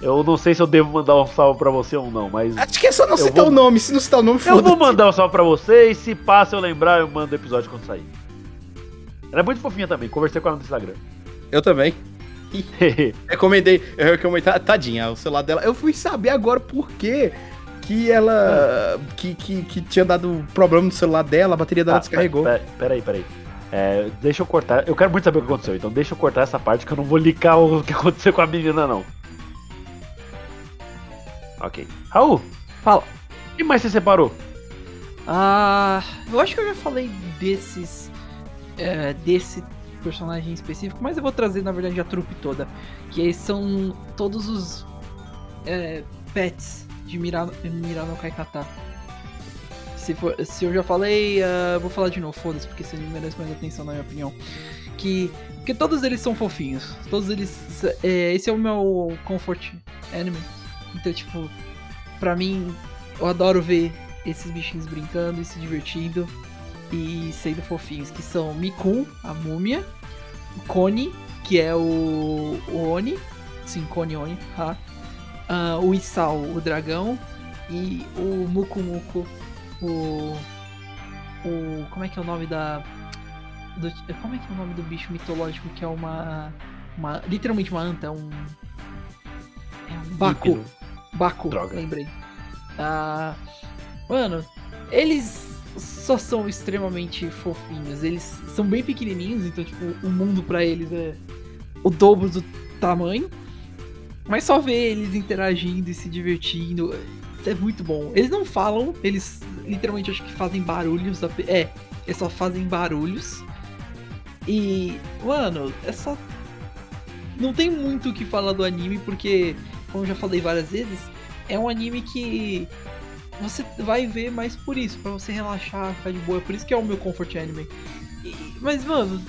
Eu não sei se eu devo mandar um salve pra você ou não, mas Acho que é só não citar vou- o nome, se não citar o nome, eu vou mandar um salve pra você e se passa eu lembrar, eu mando o episódio quando sair. Ela é muito fofinha também, conversei com ela no Instagram. Eu também. Recomendei, eu recomendei, tadinha, o celular dela. Eu fui saber agora por quê que ela. Que, que, que tinha dado problema no celular dela, a bateria dela Ah, descarregou. Pera, peraí, peraí. É, deixa eu cortar. Eu quero muito saber o que aconteceu, então deixa eu cortar essa parte que eu não vou ligar o que aconteceu com a menina, não. Ok. Raul, Fala. o que mais você separou? Ah, eu acho que eu já falei desses. é, desse personagem específico, mas eu vou trazer na verdade a trupe toda. Que são todos os é, pets de Mirano, Mirano Kaikata. Se, for, se eu já falei, ah, vou falar de novo, foda-se, porque esse merece mais atenção na minha opinião. Que. Porque todos eles são fofinhos. Todos eles. é, esse é o meu comfort anime. Então, tipo, pra mim, eu adoro ver esses bichinhos brincando e se divertindo e sendo fofinhos, que são Mikun, a múmia, Koni, que é o, o Oni, sim, Koni Oni, ha. Ah, o Isao, o dragão, e o Muku Muku, o. O. Como é que é o nome da. do- como é que é o nome do bicho mitológico que é uma. uma literalmente uma anta, um. É um Baku. Líquido. Baku, Droga. lembrei. Ah, mano, eles só são extremamente fofinhos. Eles são bem pequenininhos, então, tipo, o mundo pra eles é o dobro do tamanho. Mas só ver eles interagindo e se divertindo, é muito bom. Eles não falam, eles literalmente acho que fazem barulhos. É, eles só fazem barulhos. E, mano, é só. Não tem muito o que falar do anime, porque, como já falei várias vezes, é um anime que você vai ver mais por isso, pra você relaxar, ficar de boa. É por isso que é o meu comfort anime. E- mas, mano,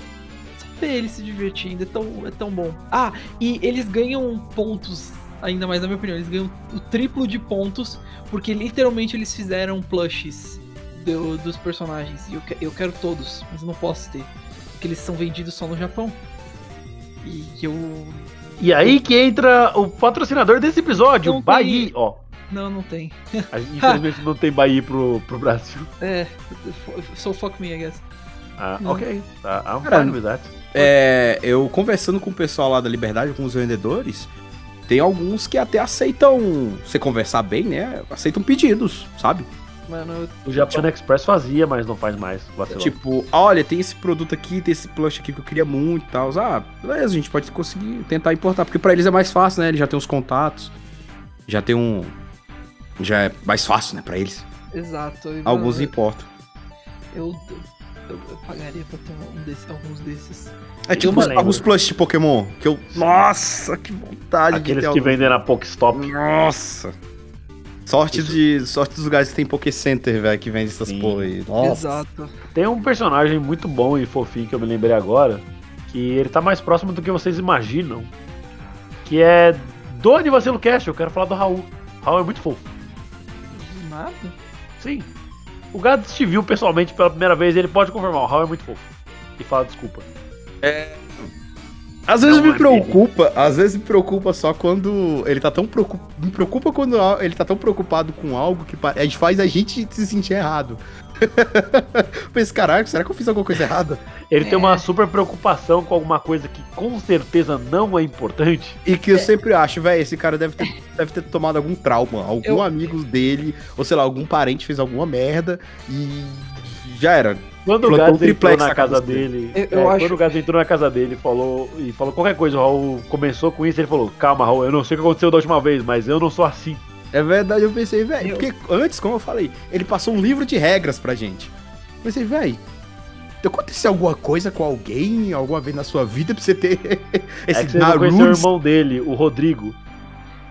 só ver ele se divertindo é tão, é tão bom. Ah, e eles ganham pontos, ainda mais na minha opinião, eles ganham o triplo de pontos, porque literalmente eles fizeram plushes do- dos personagens. E eu, que- eu quero todos, mas eu não posso ter. Porque eles são vendidos só no Japão. E eu. E aí que entra o patrocinador desse episódio, Não tem- Bahia. Ó, Não, não tem. a gente, infelizmente não tem Bahia pro, pro Brasil. É, so fuck me, I guess. Ah, Não. ok. Tá, I'm Cara, fine with that. É, eu conversando com o pessoal lá da Liberdade, com os vendedores, tem alguns que até aceitam, você conversar bem, né? Aceitam pedidos, sabe? Mano, O Japan Express fazia, mas não faz mais. Vacilão. Tipo, olha, tem esse produto aqui, tem esse plush aqui que eu queria muito e tal. Ah, beleza, a gente pode conseguir tentar importar, porque pra eles é mais fácil, né? Eles já tem os contatos, já tem um. Já é mais fácil, né, pra eles. Exato. Alguns mano, importam. eu, eu, eu pagaria pra ter um desses, alguns desses. É tipo os- alguns plush de Pokémon, que eu. Nossa, que vontade de Aqueles ter que algum. vendem na Pokestop. Nossa! Sorte, de, sorte dos lugares que tem Poké Center, velho, que vende essas Sim. porra aí. Nossa. Exato. Tem um personagem muito bom e fofinho que eu me lembrei agora, que ele tá mais próximo do que vocês imaginam, que é do Anivacilo Cast, eu quero falar do Raul. Raul é muito fofo. Do nada. Sim. O Gads te viu pessoalmente pela primeira vez ele pode confirmar, o Raul é muito fofo. E fala desculpa. Às vezes Não me é preocupa, às vezes me preocupa só quando ele tá tão preocupado. Me preocupa quando ele tá tão preocupado com algo que faz a gente se sentir errado. Pensa, caralho, será que eu fiz alguma coisa errada? Ele tem É. uma super preocupação com alguma coisa que com certeza não é importante. E que eu sempre acho, velho, esse cara deve ter, deve ter tomado algum trauma. Algum Eu- amigo dele, ou sei lá, algum parente fez alguma merda e já era. Quando o Gads um entrou na casa dele, Eu- eu é, acho- quando o Gads entrou na casa dele e falou, e falou qualquer coisa, o Raul começou com isso, ele falou, calma Raul, eu não sei o que aconteceu da última vez, mas eu não sou assim. É verdade, eu pensei, velho, porque antes, como eu falei, ele passou um livro de regras pra gente. Eu pensei, velho, aconteceu alguma coisa com alguém alguma vez na sua vida pra você ter é esse que você conheceu o Naruto? irmão dele, o Rodrigo.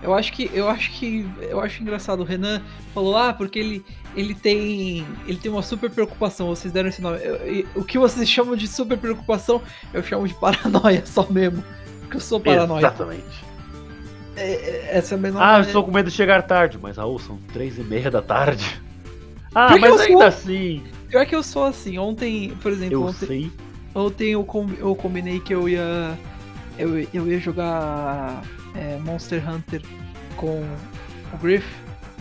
Eu acho que eu acho que eu acho engraçado. O Renan falou ah porque ele ele tem ele tem uma super preocupação. Vocês deram esse nome. Eu- eu- o que vocês chamam de super preocupação eu chamo de paranoia só mesmo. Porque eu sou paranoico. Exatamente. É- é- Essa é a menor. Ah, eu maneira- estou com medo de chegar tarde, mas Raul, são três e meia da tarde. Ah, Porque mas ainda sou- assim, Pior que eu sou assim. Ontem, por exemplo, eu ontem, sei. ontem eu, com- eu combinei que eu ia eu, eu ia jogar é, Monster Hunter com o Griff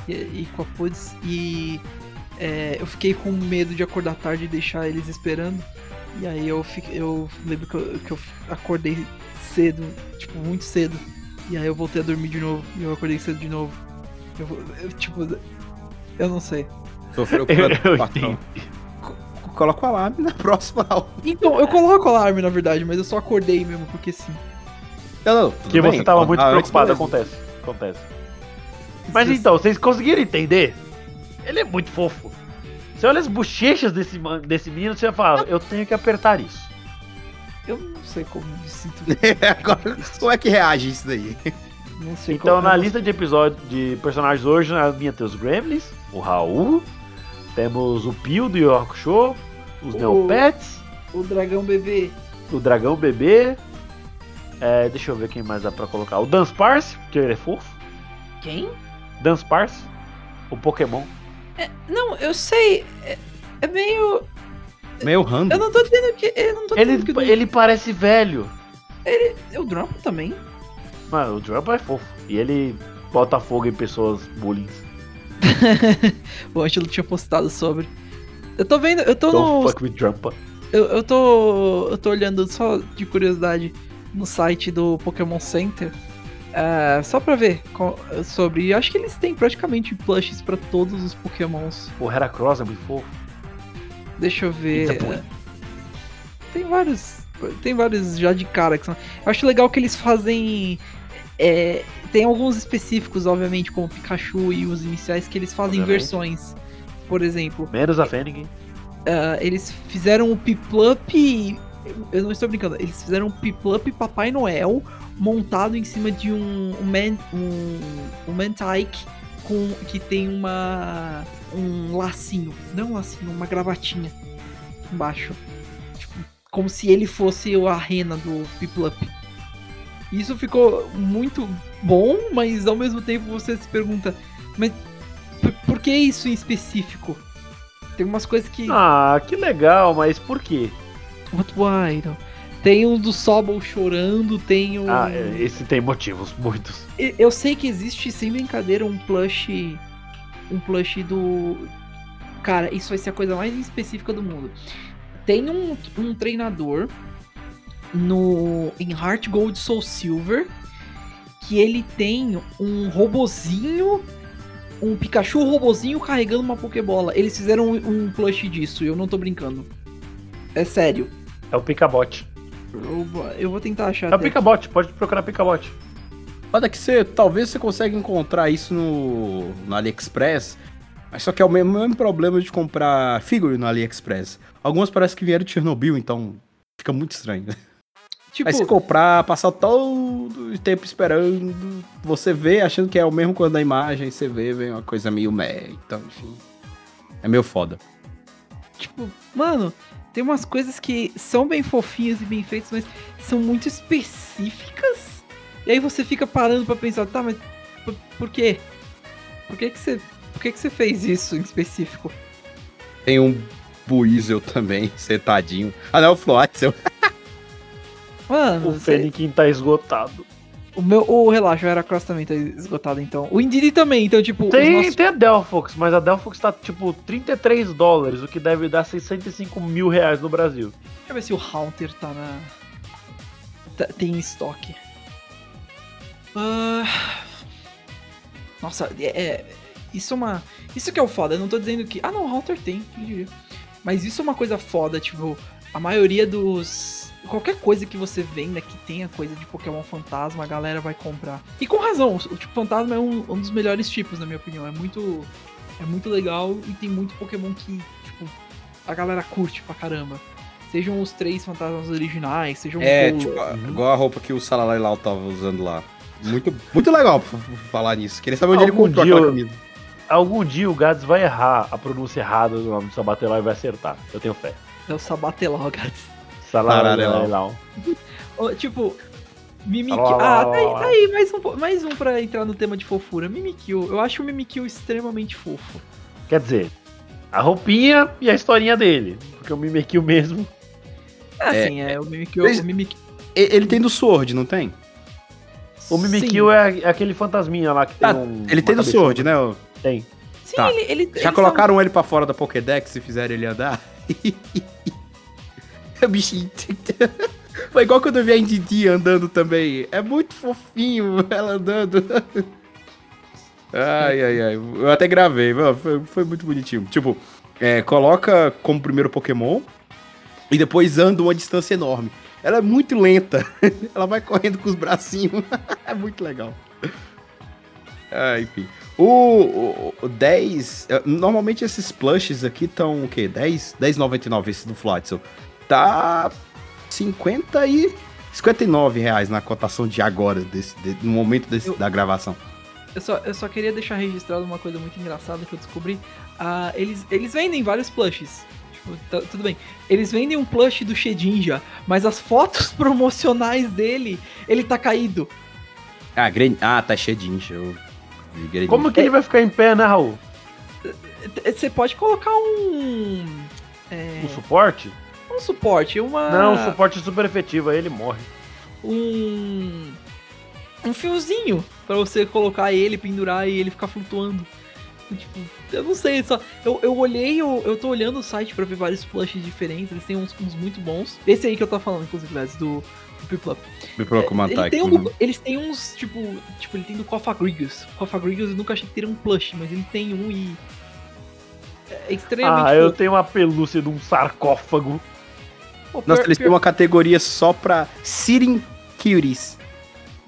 e, e com a Puds e é, eu fiquei com medo de acordar tarde e deixar eles esperando. E aí eu, fiquei, eu lembro que eu, que eu acordei cedo, tipo, muito cedo. E aí eu voltei a dormir de novo e eu acordei cedo de novo. Eu, eu, tipo, eu não sei. Sofreu com entendi. Coloca o alarme na próxima aula. Então, eu coloco alarme na verdade, mas eu só acordei mesmo, porque sim. Não, não, Porque bem, você tava muito ah, preocupado, acontece. Acontece. Mas então, vocês conseguiram entender? Ele é muito fofo. Você olha as bochechas desse, desse menino, você fala, eu tenho que apertar isso. Eu não sei como me sinto. Agora, como é que reage isso daí? Não sei Então, como, na lista de episódios de personagens hoje, na minha tem os Gremlins, o Raul, temos o Pio do Yu Hakusho, os O- Neopets, O dragão bebê. o Dragão Bebê. é, deixa eu ver quem mais dá pra colocar. O Dance Parse, porque ele é fofo. Quem? Dance Parse, o Pokémon. Não, eu sei. É, é meio. Meio random. Eu não tô dizendo que. Eu não tô Ele, que o- ele parece velho. Eu dropo também. Mano, o Drump é fofo. E ele bota fogo em pessoas bullying. o Ângelo tinha postado sobre. Eu tô vendo. Eu tô Don't no. fuck with Drumpa. Eu, eu tô. Eu tô olhando só de curiosidade no site do Pokémon Center. é, só pra ver co- sobre. e Acho que eles têm praticamente plushes pra todos os Pokémons. O Heracross é muito fofo. Deixa eu ver. É, Tem vários. Tem vários já de cara que são. Eu acho legal que eles fazem. é, tem alguns específicos, obviamente, como Pikachu e os iniciais, que eles fazem Obviamente. versões. por exemplo, Menos a Fennec. ah, eles fizeram o Piplup. Eu não estou brincando, eles fizeram o Piplup Papai Noel montado em cima de um, um, man, um, um Mantike com, que tem uma. um lacinho. Não um lacinho, uma gravatinha embaixo. Tipo, como se ele fosse a rena do Piplup. Isso ficou muito bom, mas ao mesmo tempo você se pergunta, mas por, por que isso em específico? Tem umas coisas que. Ah, que legal, mas por quê? What why? Não. Tem um do Sobol chorando, tem um. Ah, é, esse tem motivos, muitos. Eu sei que existe sem brincadeira um plush. Um plush do. Cara, isso vai ser a coisa mais específica do mundo. Tem um, um treinador no em Heart Gold Soul Silver que ele tem um robozinho, um Pikachu robozinho carregando uma Pokébola. Eles fizeram um, um plush disso, eu não tô brincando. É sério. É o Picabot. Eu, vou- eu vou tentar achar. É o. Picabot, pode procurar Picabot. Olha que você, talvez você consiga encontrar isso no, no AliExpress, mas só que é o mesmo, mesmo problema de comprar figure no AliExpress. Algumas parece que vieram de Chernobyl, então fica muito estranho. Tipo, Aí você comprar, passar todo o tempo esperando, você vê achando que é o mesmo quando a imagem, você vê, vem uma coisa meio meh, então, enfim. É meio foda. Tipo, mano, tem umas coisas que são bem fofinhas e bem feitas, mas são muito específicas. E aí você fica parando pra pensar, tá, mas por, por quê? Por que que você, por que que você fez isso em específico? Tem um Buizel também, sentadinho. Ah, não, o Floatzel. Mano, O você- Fennekin tá esgotado. O meu, o relaxa, o Heracross também tá esgotado então. O Indeedee também, então tipo, Tem, nossos- tem a Delphox, mas a Delphox tá tipo 33 dólares, o que deve dar 605 mil reais no Brasil. Deixa eu ver se o Haunter tá na. tá- tem em estoque. Ah, Nossa, é, é- Isso é uma. Isso que é o foda. Eu não tô dizendo que. Ah não, o Haunter tem, quem diria. Mas isso é uma coisa foda, tipo, a maioria dos. Qualquer coisa que você venda que tenha coisa de Pokémon fantasma, a galera vai comprar. E com razão, o tipo fantasma é um, um dos melhores tipos, na minha opinião. É muito. É muito legal e tem muito Pokémon que, tipo, a galera curte pra caramba. Sejam os três fantasmas originais, sejam É, os. tipo, igual a roupa que o Salalai Lau tava usando lá. Muito, muito legal falar nisso. Queria saber onde ele Algum comprou dia aquela camisa. Algum dia o Gads vai errar a pronúncia errada do nome do Sabatelau e vai acertar. Eu tenho fé. É o Sabatelau, cara. Salalelau. Ó, Tipo, Mimikyu. Ah, tá aí, tá aí, mais um, mais um pra entrar no tema de fofura. Mimikyu. Eu acho o Mimikyu extremamente fofo. Quer dizer, a roupinha e a historinha dele. Porque o Mimikyu mesmo. Ah, É, sim, é o Mimikyu. Eles- O Mimikyu. E- Ele tem do Sword, não tem? O Mimikyu é, é aquele fantasminha lá que tem Ah, um. Ele tem do. Sword, né? Tem. Sim, Tá. ele, ele. Já ele colocaram ele pra fora da Pokédex e fizeram ele andar? o bichinho. Foi igual quando eu vi a Indidi andando também. É muito fofinho ela andando. Ai, ai, ai. Eu até gravei, foi, foi muito bonitinho. Tipo, é, coloca como primeiro Pokémon e depois anda uma distância enorme. Ela é muito lenta. Ela vai correndo com os bracinhos. é muito legal. Ah, enfim. O, o, o 10. eh, Normalmente esses plushes aqui estão o quê? 10? 10,99 esse do Floatzel. Tá 50 e 59 reais na cotação de agora, desse, de- no momento desse- Eu- da gravação. Eu só, eu só queria deixar registrado uma coisa muito engraçada que eu descobri. Ah, eles, eles vendem vários plushes. Tipo, tá- tudo bem. Eles vendem um plush do Shedinja, mas as fotos promocionais dele, ele tá caído. Ah, Gren... ah tá cheio de incha. Eu. Como que ele vai ficar em pé, né, Raul? Você pode colocar um. É, O suporte? Um suporte, uma. Não, o suporte é super efetivo, aí ele morre. um um fiozinho pra você colocar ele, pendurar e ele ficar flutuando. Tipo, eu não sei, só eu, eu olhei, eu, eu tô olhando o site pra ver vários plushes diferentes, eles têm uns, uns muito bons. Esse aí que eu tô falando, inclusive, do, do Piplup. Me procura Ele matar tem aqui. um eles têm uns, tipo, tipo, ele tem do Cofagrigus. Cofagrigus eu nunca achei que teria um plush, mas ele tem um e é extremamente Ah, eu fofo. tenho uma pelúcia de um sarcófago. Pô, Nossa, pior- eles têm uma categoria só pra Sitting Cuties.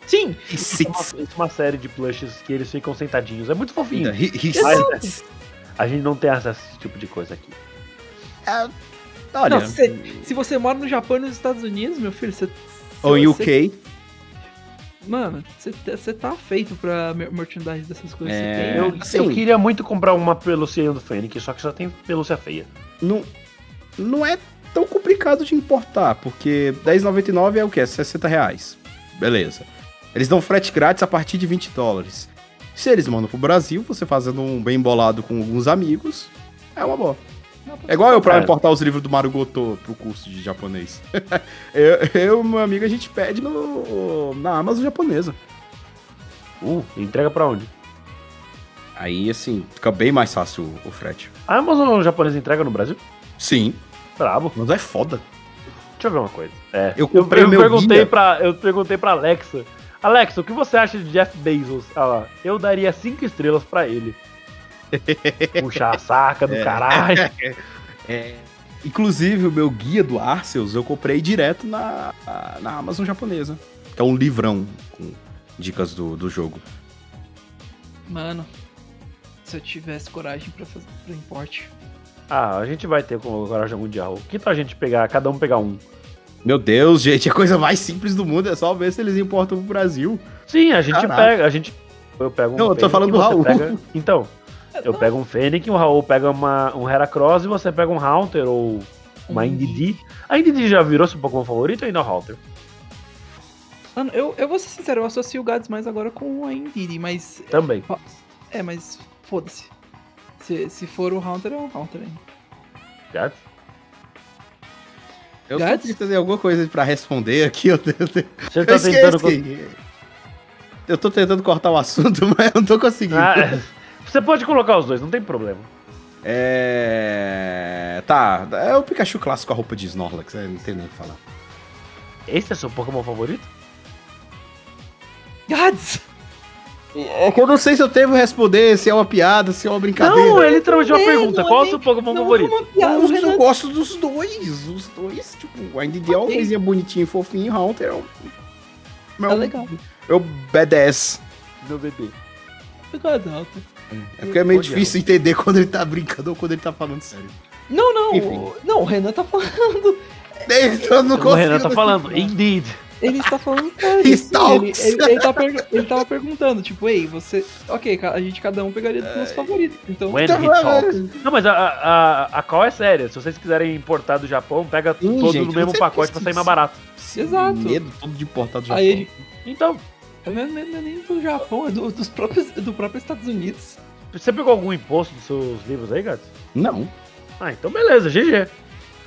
Sim, E Isso é, uma, isso é uma série de plushes que eles ficam sentadinhos. É muito fofinho. He- he Ai, sits. A gente não tem acesso a esse tipo de coisa aqui. Olha, Não, se, se você mora no Japão e nos Estados Unidos, meu filho, você. ou em você- UK. Mano, você você tá feito pra mer- merchandise dessas coisas. É, Você tem, Eu, assim- eu queria muito comprar uma pelúcia do Fênix, só que só tem pelúcia feia. não, não é tão complicado de importar, porque 10,99 é o quê? É 60 reais. Beleza. Eles dão frete grátis a partir de 20 dólares. Se eles mandam pro Brasil, você fazendo um bem bolado com alguns amigos, é uma boa. É igual eu pra É. importar os livros do Marugoto pro curso de japonês. eu, e meu amigo, a gente pede no, na Amazon japonesa. Uh, entrega pra onde? Aí, assim, fica bem mais fácil o, o frete. A Amazon japonesa entrega no Brasil? Sim, Brabo. mas é foda. Deixa eu ver uma coisa. É, Eu comprei eu, o meu perguntei guia. pra Eu perguntei pra Alexa. Alexa, o que você acha de Jeff Bezos? Ela, eu daria cinco estrelas pra ele. Puxa a saca do É. caralho. É, Inclusive, o meu guia do Arceus eu comprei direto na, na Amazon japonesa. Que é um livrão com dicas do, do jogo. Mano, se eu tivesse coragem pra fazer pro importe. Ah, a gente vai ter com o Coragem Mundial. Que tal a gente pegar, cada um pegar um? Meu Deus, gente, a coisa mais simples do mundo é só ver se eles importam pro Brasil. Sim, a gente Caraca. pega, a gente. Eu pego um. Não, eu tô falando do Raul. pega- Então, eu pego um Fênix, o Raul pega uma, um Heracross e você pega um Haunter ou uma Um Indeedee. A Indeedee já virou seu Pokémon favorito ou ainda é o Haunter? Mano, eu, eu vou ser sincero, eu associo o Gads mais agora com a Indeedee, mas. Também. É, mas foda-se. Se, se for o Haunter, é o Haunter ainda. Gato? Eu Gats? tô tentando alguma coisa pra responder aqui. Eu, eu, eu, Você tá tentando. esqueci. Eu tô tentando cortar o assunto, mas eu não tô conseguindo. Ah, você pode colocar os dois, não tem problema. É. Tá, é o Pikachu clássico com a roupa de Snorlax, é, não tem nem o que falar. Esse é seu Pokémon favorito? Gads! É que eu não sei se eu devo responder se é uma piada, se é uma brincadeira. Não, é literalmente uma é, pergunta. Qual é é o seu Pokémon Não, favorito? eu Renan- gosto dos dois. Os dois, tipo, a Indeedee é uma coisinha bonitinha e fofinha, Haunter é um. Meu, É legal. Meu B10. Meu bebê. Eu Haunter. É porque é meio difícil entender quando ele tá brincando ou quando ele tá falando sério. Não, não. Enfim. o- Não, o Renan tá falando. Então eu não O Renan tá falando, indeed. Ele está falando sério. He sim, ele, ele, ele, tá pergu- ele tava perguntando, tipo, ei, você. Ok, a gente cada um pegaria dos meus favoritos. Então. When Então, he talks. Não, mas a, a, a call é séria. Se vocês quiserem importar do Japão, pega Sim, todo gente, no mesmo pacote pra sair mais barato. Exato. Medo todo de importar do Japão. Aí ele. Então, Não é, não é nem do Japão, é do, dos próprios, do próprio Estados Unidos. você pegou algum imposto dos seus livros aí, gato? Não. Ah, então beleza, GG.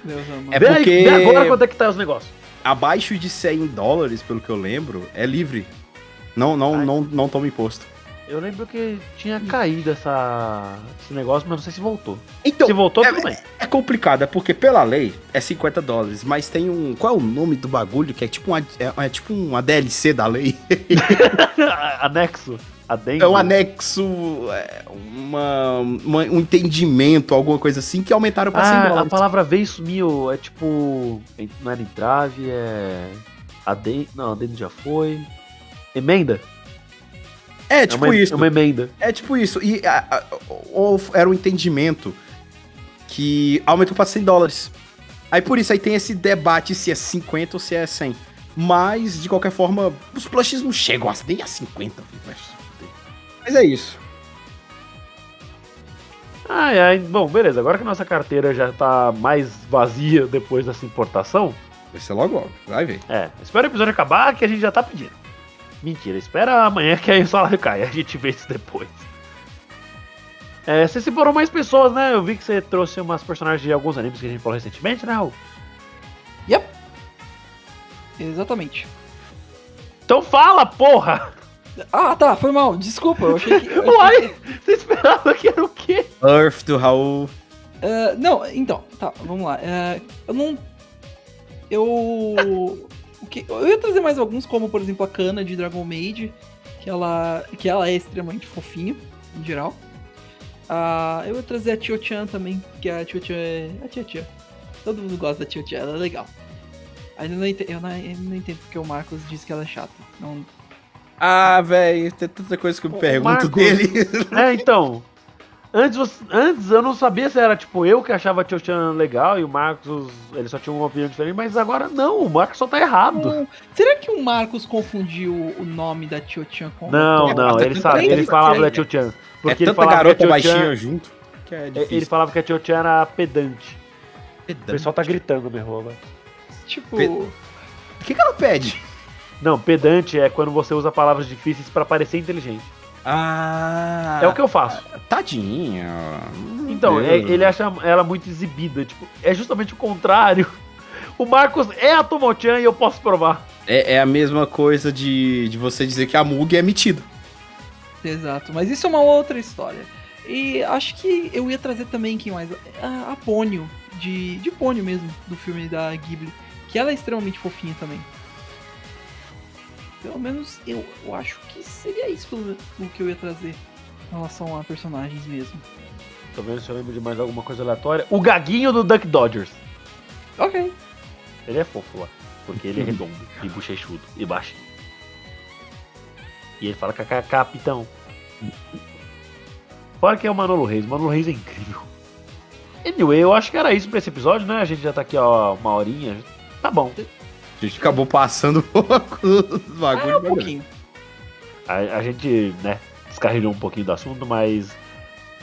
Deus. É porque- vê agora quanto é que tá os negócios. Abaixo de 100 dólares, pelo que eu lembro, é livre. Não, não, Ai. não, não toma imposto. Eu lembro que tinha caído essa, esse negócio, mas não sei se voltou. Então, se voltou, é- tudo bem. É complicado, é porque pela lei é 50 dólares, mas tem um. Qual é o nome do bagulho? Que é tipo uma, é, é tipo uma DLC da lei. Anexo. Adendo. É um anexo, é, uma, uma- um entendimento, alguma coisa assim, que aumentaram pra 100 Ah, a dólares. palavra veio e sumiu. É tipo. Não era entrave, é. Adendo. Não, adendo já foi. Emenda? É, É tipo uma, isso. É uma emenda. É tipo isso. E a- a- o- era um entendimento que aumentou pra 100 dólares. Aí por isso aí tem esse debate se é 50 ou se é 100. Mas, de qualquer forma, os plushes não chegam a, nem a 50. filho, vai se fuder. Mas é isso. Ai, ai. Bom, beleza. Agora que nossa carteira já tá mais vazia depois dessa importação. Vai ser logo, logo. Vai ver. É, espera o episódio acabar que a gente já tá pedindo. Mentira, espera amanhã que aí o salário cai. A gente vê isso depois. É, você separou mais pessoas, né? Eu vi que você trouxe umas personagens de alguns animes que a gente falou recentemente, né, Raul? Yep. Exatamente. Então fala, porra! Ah, tá, foi mal. Desculpa, eu achei que. Uai! Você esperava que era o quê? Earth do Raul. Ah, não, então, tá, vamos lá. Ah, eu não. Eu. O que, eu ia trazer mais alguns, como por exemplo a Kana de Dragon Maid, que ela, que ela é extremamente fofinha, em geral. Ah, eu ia trazer a Tio-chan também, que a Tio-chan é. A Tio-chan. Todo mundo gosta da Tio-chan, ela é legal. Ainda não entendo, eu não, eu não entendo porque o Marcos disse que ela é chata. Não, Ah, velho, tem tanta coisa que eu me pergunto Marcos. dele. É, então. Antes, antes eu não sabia se era tipo eu que achava a Tio-chan legal e o Marcos, ele só tinha uma opinião diferente, mas agora não, o Marcos só tá errado. Não. Será que o Marcos confundiu o nome da Tio-chan com Não, É, não, ele é sabe, ele falava da Tio-chan. É Porque ele tanta falava garota que a baixinha junto que é ele falava que a Tio-chan era pedante. O pessoal tá gritando, meu rouba. Tipo. Pe- O que, que ela pede? Não, pedante é quando você usa palavras difíceis pra parecer inteligente. Ah. É o que eu faço. Tadinha. Então, é- ele acha ela muito exibida. Tipo, é justamente o contrário. O Marcos é a Tomochan e eu posso provar. É, é a mesma coisa de, de você dizer que a Mug é metida. Exato, mas isso é uma outra história. E acho que eu ia trazer também quem mais? A, a Pônio, de, de Pônio mesmo, do filme da Ghibli. Que ela é extremamente fofinha também. Pelo menos eu, eu acho que seria isso pelo- o que eu ia trazer em relação a personagens mesmo. Se eu lembro de mais alguma coisa aleatória. O gaguinho do Duck Dodgers. Ok. Ele é fofo lá. Porque ele é redondo e bochechudo e baixinho. E ele fala kkk, capitão. Fora que é o Manolo Reis. O Manolo Reis é incrível. Anyway, eu acho que era isso pra esse episódio, né? A gente já tá aqui, ó, uma horinha. Tá bom. A gente acabou passando um pouco dos Ah, bagulhos. um pouquinho. A, a gente, né, descarrilhou um pouquinho do assunto, mas.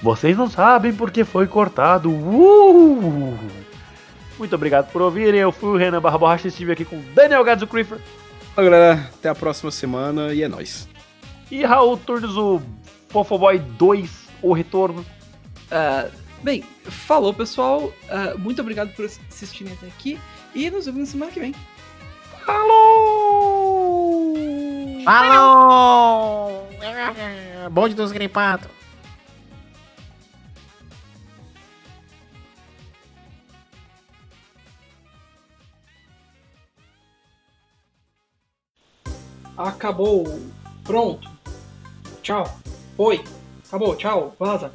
Vocês não sabem porque foi cortado. Uh! Muito obrigado por ouvirem. Eu fui o Renan Barra Borracha e estive aqui com Daniel Gadzo Creeper galera, até a próxima semana e é nóis. e Raul Turnes, o Fofoboy 2, o retorno. Ah, bem, falou pessoal. Ah, muito obrigado por assistirem até aqui. E nos vemos na semana que vem. Alô! Alô! Bonde dos gripados. Acabou. Pronto. Tchau. Oi. Acabou. Tchau. Vaza.